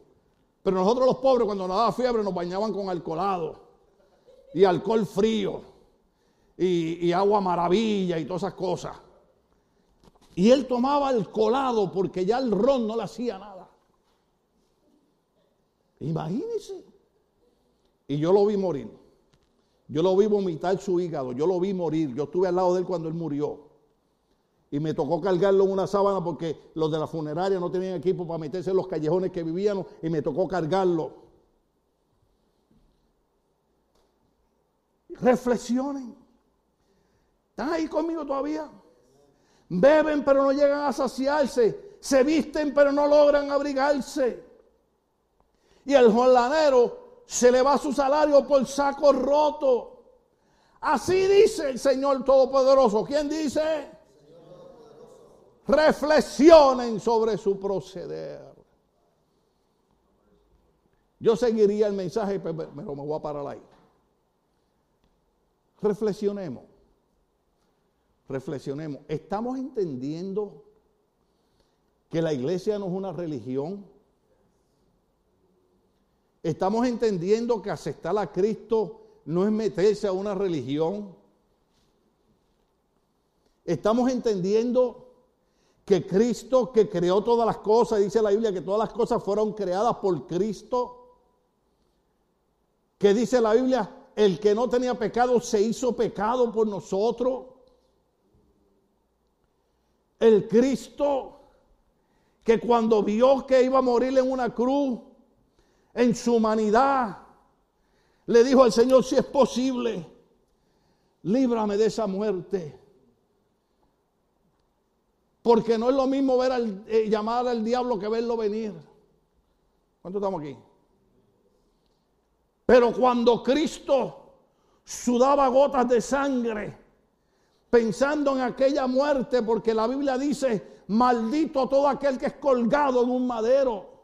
Pero nosotros los pobres cuando nos daba fiebre nos bañaban con alcoholado y alcohol frío y, y agua maravilla y todas esas cosas. Y él tomaba el colado porque ya el ron no le hacía nada. Imagínense. Y yo lo vi morir. Yo lo vi vomitar su hígado. Yo lo vi morir. Yo estuve al lado de él cuando él murió. Y me tocó cargarlo en una sábana porque los de la funeraria no tenían equipo para meterse en los callejones que vivían. Y me tocó cargarlo. Reflexionen. ¿Están ahí conmigo todavía? Beben pero no llegan a saciarse. Se visten pero no logran abrigarse. Y el jornalero se le va su salario por saco roto. Así dice el Señor Todopoderoso. ¿Quién dice? Reflexionen sobre su proceder. Yo seguiría el mensaje, pero me voy a parar ahí. Reflexionemos reflexionemos. ¿Estamos entendiendo que la iglesia no es una religión? ¿Estamos entendiendo que aceptar a Cristo no es meterse a una religión? ¿Estamos entendiendo que Cristo que creó todas las cosas, dice la Biblia que todas las cosas fueron creadas por Cristo? Que dice la Biblia, el que no tenía pecado se hizo pecado por nosotros el Cristo que cuando vio que iba a morir en una cruz, en su humanidad, le dijo al Señor, si es posible, líbrame de esa muerte. Porque no es lo mismo ver al, eh, llamar al diablo que verlo venir. ¿Cuántos estamos aquí? Pero cuando Cristo sudaba gotas de sangre, pensando en aquella muerte, porque la Biblia dice, maldito todo aquel que es colgado en un madero.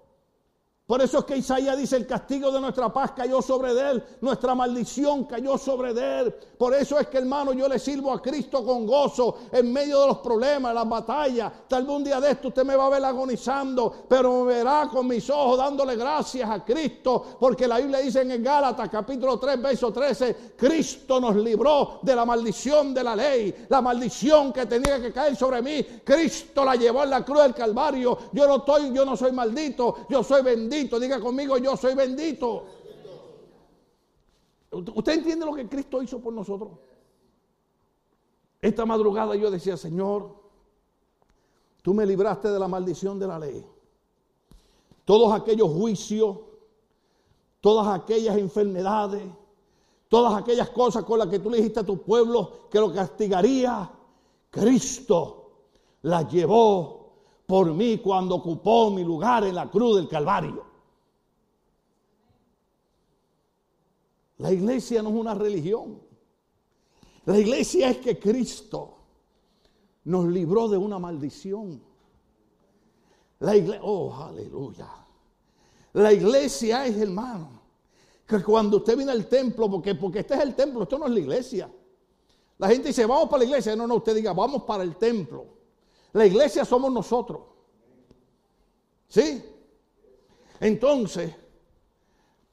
Por eso es que Isaías dice, el castigo de nuestra paz cayó sobre él, nuestra maldición cayó sobre él. Por eso es que hermano yo le sirvo a Cristo con gozo en medio de los problemas, las batallas. Tal vez un día de esto usted me va a ver agonizando, pero me verá con mis ojos dándole gracias a Cristo. Porque la Biblia dice en Gálatas capítulo 3, verso 13, Cristo nos libró de la maldición de la ley. La maldición que tenía que caer sobre mí, Cristo la llevó en la cruz del Calvario. Yo no estoy, yo no soy maldito, yo soy bendito Diga conmigo, yo soy bendito. ¿Usted entiende lo que Cristo hizo por nosotros? Esta madrugada yo decía, Señor, tú me libraste de la maldición de la ley. Todos aquellos juicios, todas aquellas enfermedades, todas aquellas cosas con las que tú le dijiste a tu pueblo que lo castigaría, Cristo las llevó por mí cuando ocupó mi lugar en la cruz del Calvario. La iglesia no es una religión. La iglesia es que Cristo nos libró de una maldición. La iglesia, oh, aleluya. La iglesia es, hermano, que cuando usted viene al templo, porque, porque este es el templo, esto no es la iglesia. La gente dice, vamos para la iglesia. No, no, usted diga, vamos para el templo. La iglesia somos nosotros. ¿Sí? Entonces,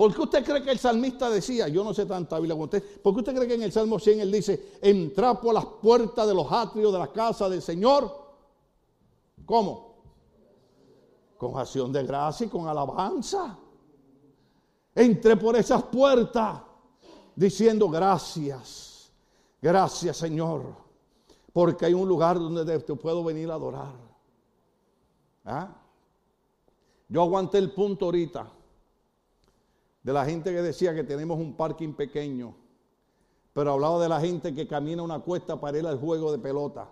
¿por qué usted cree que el salmista decía, yo no sé tanta Biblia como usted, ¿por qué usted cree que en el Salmo 100 él dice, entra por las puertas de los atrios de la casa del Señor? ¿Cómo? Con acción de gracia y con alabanza. Entré por esas puertas diciendo gracias, gracias Señor porque hay un lugar donde te puedo venir a adorar. ¿Ah? Yo aguanté el punto ahorita de la gente que decía que tenemos un parking pequeño, pero hablaba de la gente que camina una cuesta para ir al juego de pelota.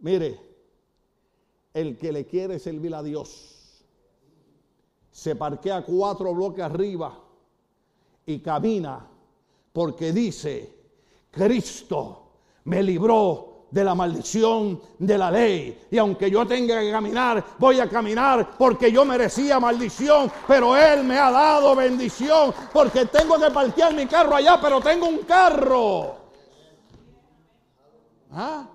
Mire, el que le quiere servir a Dios se parquea cuatro bloques arriba y camina porque dice, Cristo me libró de la maldición de la ley. Y aunque yo tenga que caminar, voy a caminar porque yo merecía maldición, pero Él me ha dado bendición porque tengo que parquear mi carro allá, pero tengo un carro. ¿Ah?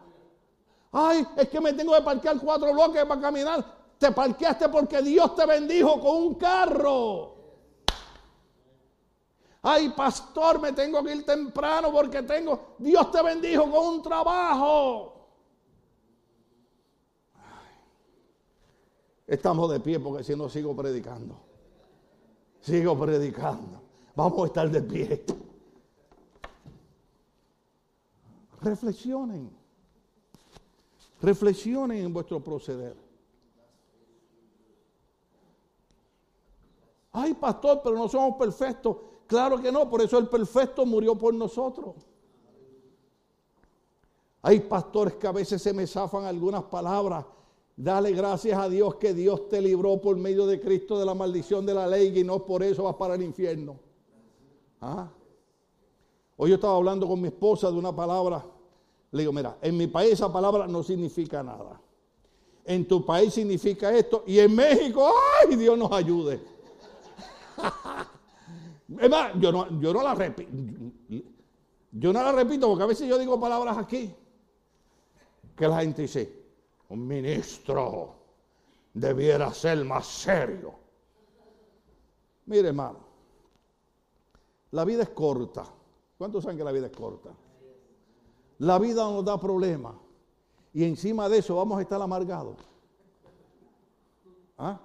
Ay, es que me tengo que parquear cuatro bloques para caminar. Te parqueaste porque Dios te bendijo con un carro. Ay, pastor, me tengo que ir temprano porque tengo, Dios te bendijo con un trabajo. Estamos de pie porque si no sigo predicando. Sigo predicando. Vamos a estar de pie. Reflexionen. Reflexionen en vuestro proceder. Ay, pastor, pero no somos perfectos. Claro que no, por eso el perfecto murió por nosotros. Hay pastores que a veces se me zafan algunas palabras. Dale gracias a Dios que Dios te libró por medio de Cristo de la maldición de la ley y no por eso vas para el infierno. ¿Ah? Hoy yo estaba hablando con mi esposa de una palabra. Le digo, mira, en mi país esa palabra no significa nada. En tu país significa esto y en México, ay, Dios nos ayude. (laughs) yo no, yo no la repito. Yo no la repito porque a veces yo digo palabras aquí que la gente dice, un ministro debiera ser más serio. Mire, hermano, la vida es corta. ¿Cuántos saben que la vida es corta? La vida nos da problemas y encima de eso vamos a estar amargados. ¿Ah?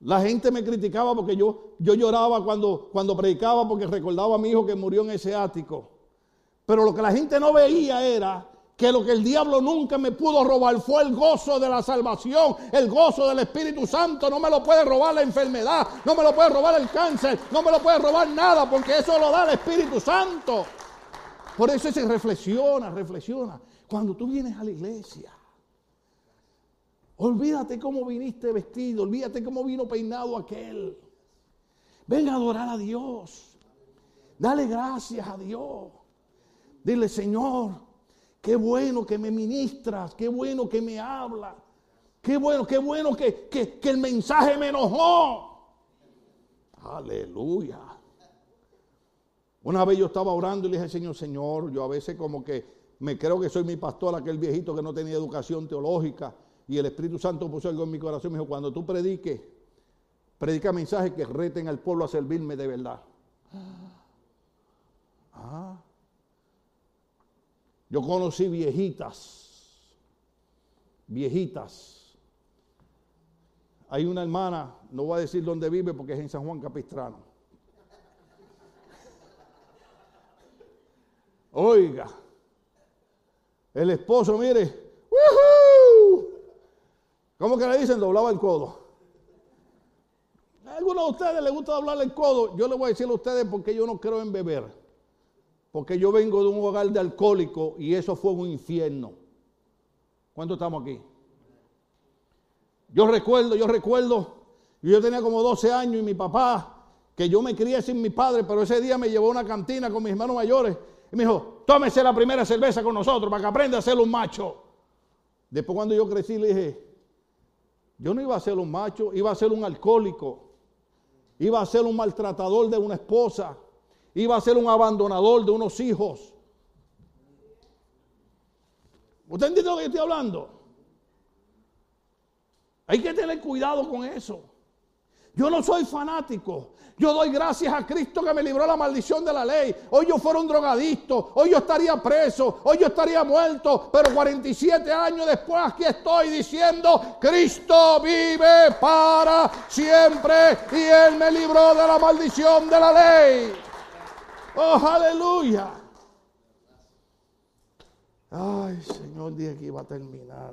La gente me criticaba porque yo, yo lloraba cuando, cuando predicaba porque recordaba a mi hijo que murió en ese ático. Pero lo que la gente no veía era que lo que el diablo nunca me pudo robar fue el gozo de la salvación, el gozo del Espíritu Santo. No me lo puede robar la enfermedad, no me lo puede robar el cáncer, no me lo puede robar nada, porque eso lo da el Espíritu Santo. Por eso se reflexiona, reflexiona. Cuando tú vienes a la iglesia, olvídate cómo viniste vestido, olvídate cómo vino peinado aquel. Ven a adorar a Dios. Dale gracias a Dios. Dile, Señor, qué bueno que me ministras, qué bueno que me habla. Qué bueno, qué bueno que, que, el mensaje me enojó. Aleluya. Una vez yo estaba orando y le dije, Señor, Señor, yo a veces como que me creo que soy mi pastor, aquel viejito que no tenía educación teológica, y el Espíritu Santo puso algo en mi corazón. Me dijo, cuando tú prediques, predica mensajes que reten al pueblo a servirme de verdad. Ah. Yo conocí viejitas, viejitas. Hay una hermana, no voy a decir dónde vive porque es en San Juan Capistrano. Oiga, el esposo, mire, ¿cómo que le dicen? Doblaba el codo. A algunos de ustedes les gusta doblar el codo. Yo les voy a decir a ustedes porque yo no creo en beber. Porque yo vengo de un hogar de alcohólico y eso fue un infierno. ¿Cuántos estamos aquí? Yo recuerdo, yo recuerdo, yo tenía como 12 años y mi papá, que yo me crié sin mi padre, pero ese día me llevó a una cantina con mis hermanos mayores y me dijo, tómese la primera cerveza con nosotros para que aprenda a ser un macho. Después cuando yo crecí le dije, yo no iba a ser un macho, iba a ser un alcohólico, iba a ser un maltratador de una esposa, iba a ser un abandonador de unos hijos. ¿Usted entiende lo que estoy hablando? Hay que tener cuidado con eso. Yo no soy fanático. Yo doy gracias a Cristo que me libró la maldición de la ley. Hoy yo fuera un drogadicto, hoy yo estaría preso, hoy yo estaría muerto, pero 47 años después aquí estoy diciendo, Cristo vive para siempre y Él me libró de la maldición de la ley. Oh, aleluya. Ay, Señor, dije que iba a terminar.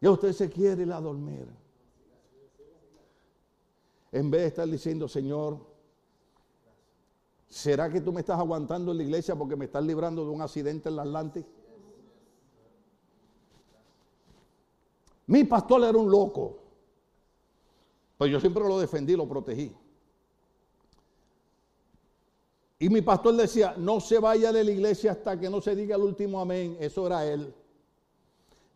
Ya usted se quiere ir a dormir. En vez de estar diciendo, Señor, ¿será que tú me estás aguantando en la iglesia porque me estás librando de un accidente en la Atlántica? Mi pastor era un loco. Pues yo siempre lo defendí, lo protegí. Y mi pastor decía, no se vaya de la iglesia hasta que no se diga el último amén. Eso era él.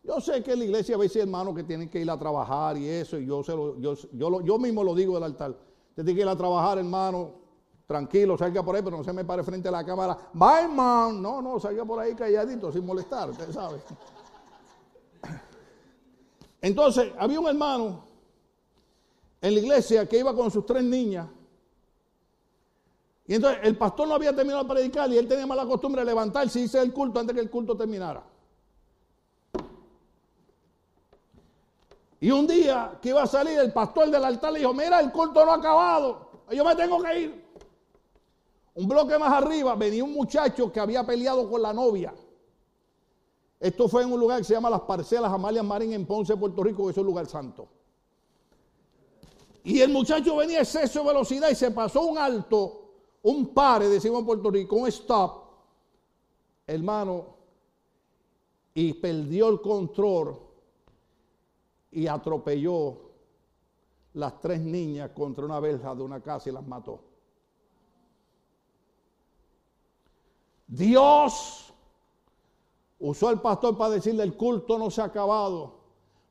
Yo sé que en la iglesia a veces hermanos que tienen que ir a trabajar y eso, y yo, lo, yo, yo, mismo lo digo del altar. Usted tiene que ir a trabajar, hermano, tranquilo, salga por ahí, pero no se me pare frente a la cámara. Bye, man. No, no, salga por ahí calladito, sin molestar, usted sabe. (laughs) Entonces, había un hermano en la iglesia que iba con sus tres niñas. Y entonces el pastor no había terminado de predicar y él tenía mala costumbre de levantarse y irse el culto antes que el culto terminara. Y un día que iba a salir, el pastor del altar le dijo, mira, el culto no ha acabado, yo me tengo que ir. Un bloque más arriba venía un muchacho que había peleado con la novia. Esto fue en un lugar que se llama Las Parcelas Amalia Marín en Ponce, Puerto Rico, que es un lugar santo. Y el muchacho venía a exceso de velocidad y se pasó un alto, un pare, decimos en Puerto Rico, un stop, hermano, y perdió el control y atropelló las tres niñas contra una verja de una casa y las mató. Dios usó al pastor para decirle el culto no se ha acabado.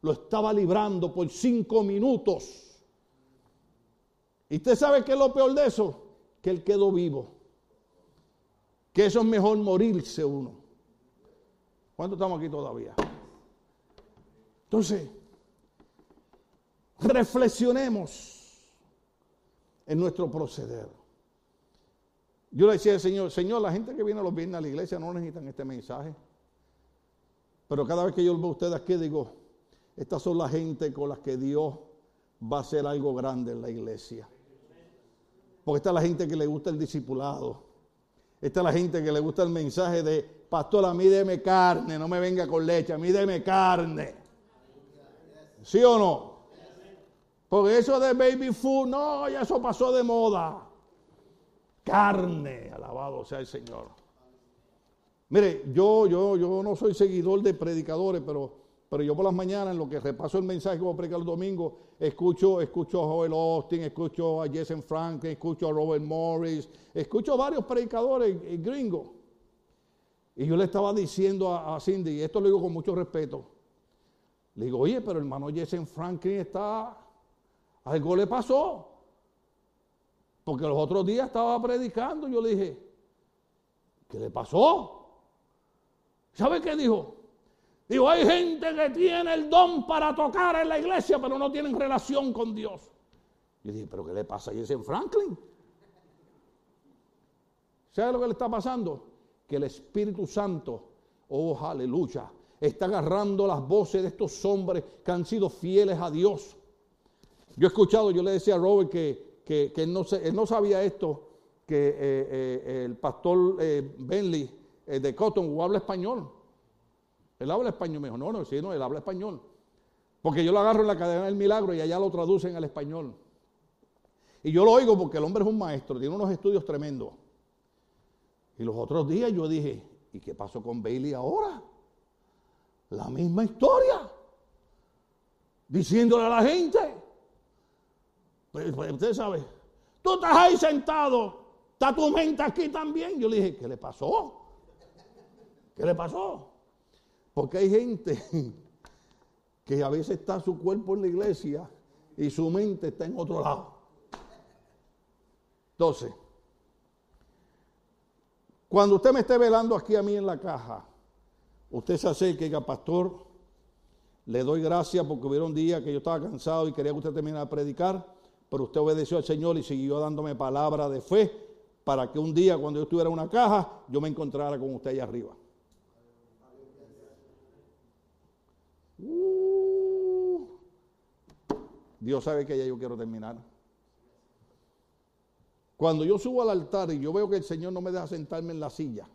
Lo estaba librando por cinco minutos. ¿Y usted sabe qué es lo peor de eso? Que él quedó vivo. Que eso es mejor morirse uno. ¿Cuánto estamos aquí todavía? Entonces, reflexionemos en nuestro proceder. Yo le decía al Señor, Señor, la gente que viene los viernes a la iglesia no necesitan este mensaje. Pero cada vez que yo veo a ustedes aquí, digo, estas son la gente con las que Dios va a hacer algo grande en la iglesia. Porque esta es la gente que le gusta el discipulado. Esta es la gente que le gusta el mensaje de, pastor, a mí deme carne, no me venga con leche, a mí deme carne. ¿Sí o no? Porque eso de baby food, no, ya eso pasó de moda. Carne, alabado sea el Señor. Mire, yo, yo, yo no soy seguidor de predicadores, pero, pero yo por las mañanas, en lo que repaso el mensaje como predicar el domingo, escucho, escucho a Joel Austin, escucho a Jason Franklin, escucho a Robert Morris, escucho a varios predicadores gringos. Y yo le estaba diciendo a, Cindy, y esto lo digo con mucho respeto, le digo, oye, pero hermano Jason Franklin está, algo le pasó. Porque los otros días estaba predicando, yo le dije, ¿qué le pasó? ¿Sabe qué dijo? Digo, hay gente que tiene el don para tocar en la iglesia, pero no tienen relación con Dios. Yo dije, ¿pero qué le pasa a Jason Franklin? ¿Sabe lo que le está pasando? Que el Espíritu Santo, oh aleluya, está agarrando las voces de estos hombres que han sido fieles a Dios. Yo he escuchado, yo le decía a Robert que, que, él, no, sabía esto, que eh, eh, el pastor eh, Bentley eh, de Cotton habla español. Él habla español. Me dijo, no, no, sí, no, él habla español. Porque yo lo agarro en la cadena del milagro y allá lo traducen al español. Y yo lo oigo porque el hombre es un maestro, tiene unos estudios tremendos. Y los otros días yo dije, ¿y qué pasó con Bailey ahora? La misma historia. Diciéndole a la gente. Pues, pues, usted sabe, tú estás ahí sentado, está tu mente aquí también. Yo le dije, ¿qué le pasó? ¿Qué le pasó? Porque hay gente (laughs) que a veces está su cuerpo en la iglesia y su mente está en otro lado. Entonces, cuando usted me esté velando aquí a mí en la caja, usted se acerque y diga, pastor, le doy gracias porque hubiera un día que yo estaba cansado y quería que usted terminara de predicar, pero usted obedeció al Señor y siguió dándome palabra de fe para que un día cuando yo estuviera en una caja, yo me encontrara con usted allá arriba. Uh. Dios sabe que ya yo quiero terminar. Cuando yo subo al altar y yo veo que el Señor no me deja sentarme en la silla,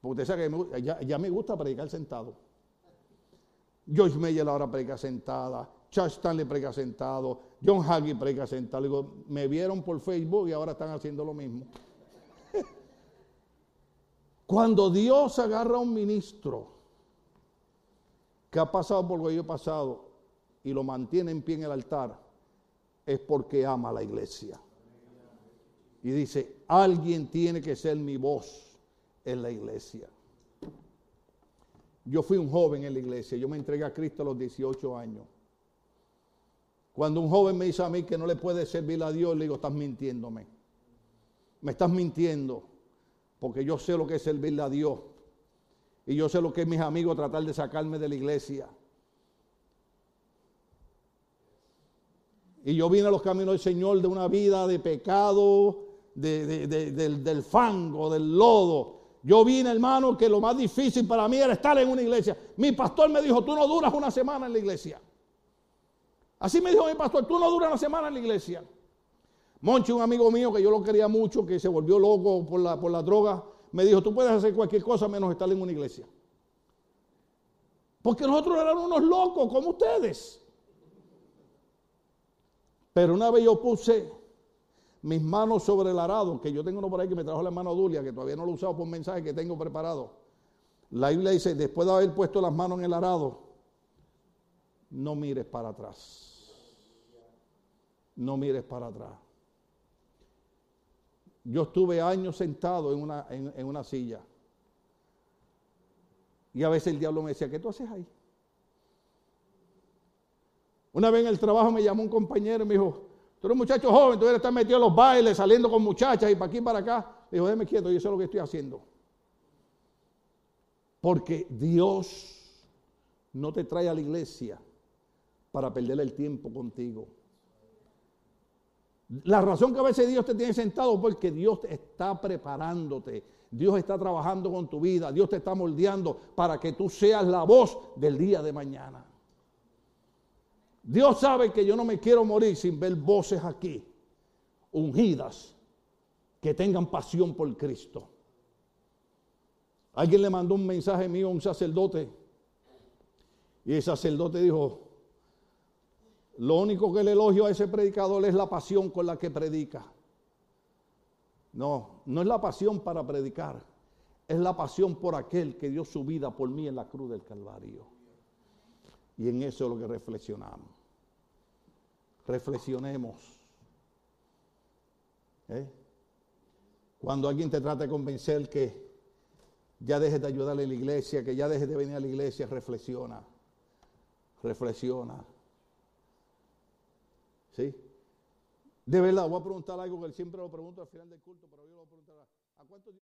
porque usted sabe que ya, me gusta predicar sentado. George Meyer ahora predica sentada, Charles Stanley predica sentado, John Hagee predica sentado. Me vieron por Facebook y ahora están haciendo lo mismo. (laughs) Cuando Dios agarra a un ministro que ha pasado por lo que yo he pasado y lo mantiene en pie en el altar, es porque ama a la iglesia. Y dice, alguien tiene que ser mi voz en la iglesia. Yo fui un joven en la iglesia, yo me entregué a Cristo a los 18 años. Cuando un joven me dice a mí que no le puede servir a Dios, le digo, estás mintiéndome. Me estás mintiendo, porque yo sé lo que es servirle a Dios. Y yo sé lo que es mis amigos tratar de sacarme de la iglesia. Y yo vine a los caminos del Señor de una vida de pecado, del, del, fango, del lodo. Yo vine, hermano, que lo más difícil para mí era estar en una iglesia. Mi pastor me dijo, tú no duras una semana en la iglesia. Así me dijo mi pastor, tú no duras una semana en la iglesia. Monchi, un amigo mío que yo lo quería mucho, que se volvió loco por la, por la droga, me dijo, tú puedes hacer cualquier cosa menos estar en una iglesia. Porque nosotros éramos unos locos como ustedes. Pero una vez yo puse mis manos sobre el arado, que yo tengo uno por ahí que me trajo la hermana Dulia, que todavía no lo he usado por mensaje que tengo preparado. La Biblia dice, después de haber puesto las manos en el arado, no mires para atrás. No mires para atrás. Yo estuve años sentado en una, en, una silla. Y a veces el diablo me decía, ¿qué tú haces ahí? Una vez en el trabajo me llamó un compañero y me dijo, tú eres un muchacho joven, tú eres estar metido en los bailes, saliendo con muchachas y para aquí y para acá. Le dijo, déjame quieto, yo sé lo que estoy haciendo. Porque Dios no te trae a la iglesia para perder el tiempo contigo. La razón que a veces Dios te tiene sentado es porque Dios está preparándote. Dios está trabajando con tu vida. Dios te está moldeando para que tú seas la voz del día de mañana. Dios sabe que yo no me quiero morir sin ver voces aquí, ungidas, que tengan pasión por Cristo. Alguien le mandó un mensaje mío a un sacerdote y el sacerdote dijo, lo único que le elogio a ese predicador es la pasión con la que predica. No, no es la pasión para predicar, es la pasión por aquel que dio su vida por mí en la cruz del Calvario. Y en eso es lo que reflexionamos. Reflexionemos. ¿Eh? Cuando alguien te trata de convencer que ya dejes de ayudarle a la iglesia, que ya dejes de venir a la iglesia, reflexiona. Reflexiona. ¿Sí? De verdad, voy a preguntar algo que él siempre lo pregunto al final del culto, pero yo lo voy a preguntar. ¿A cuántos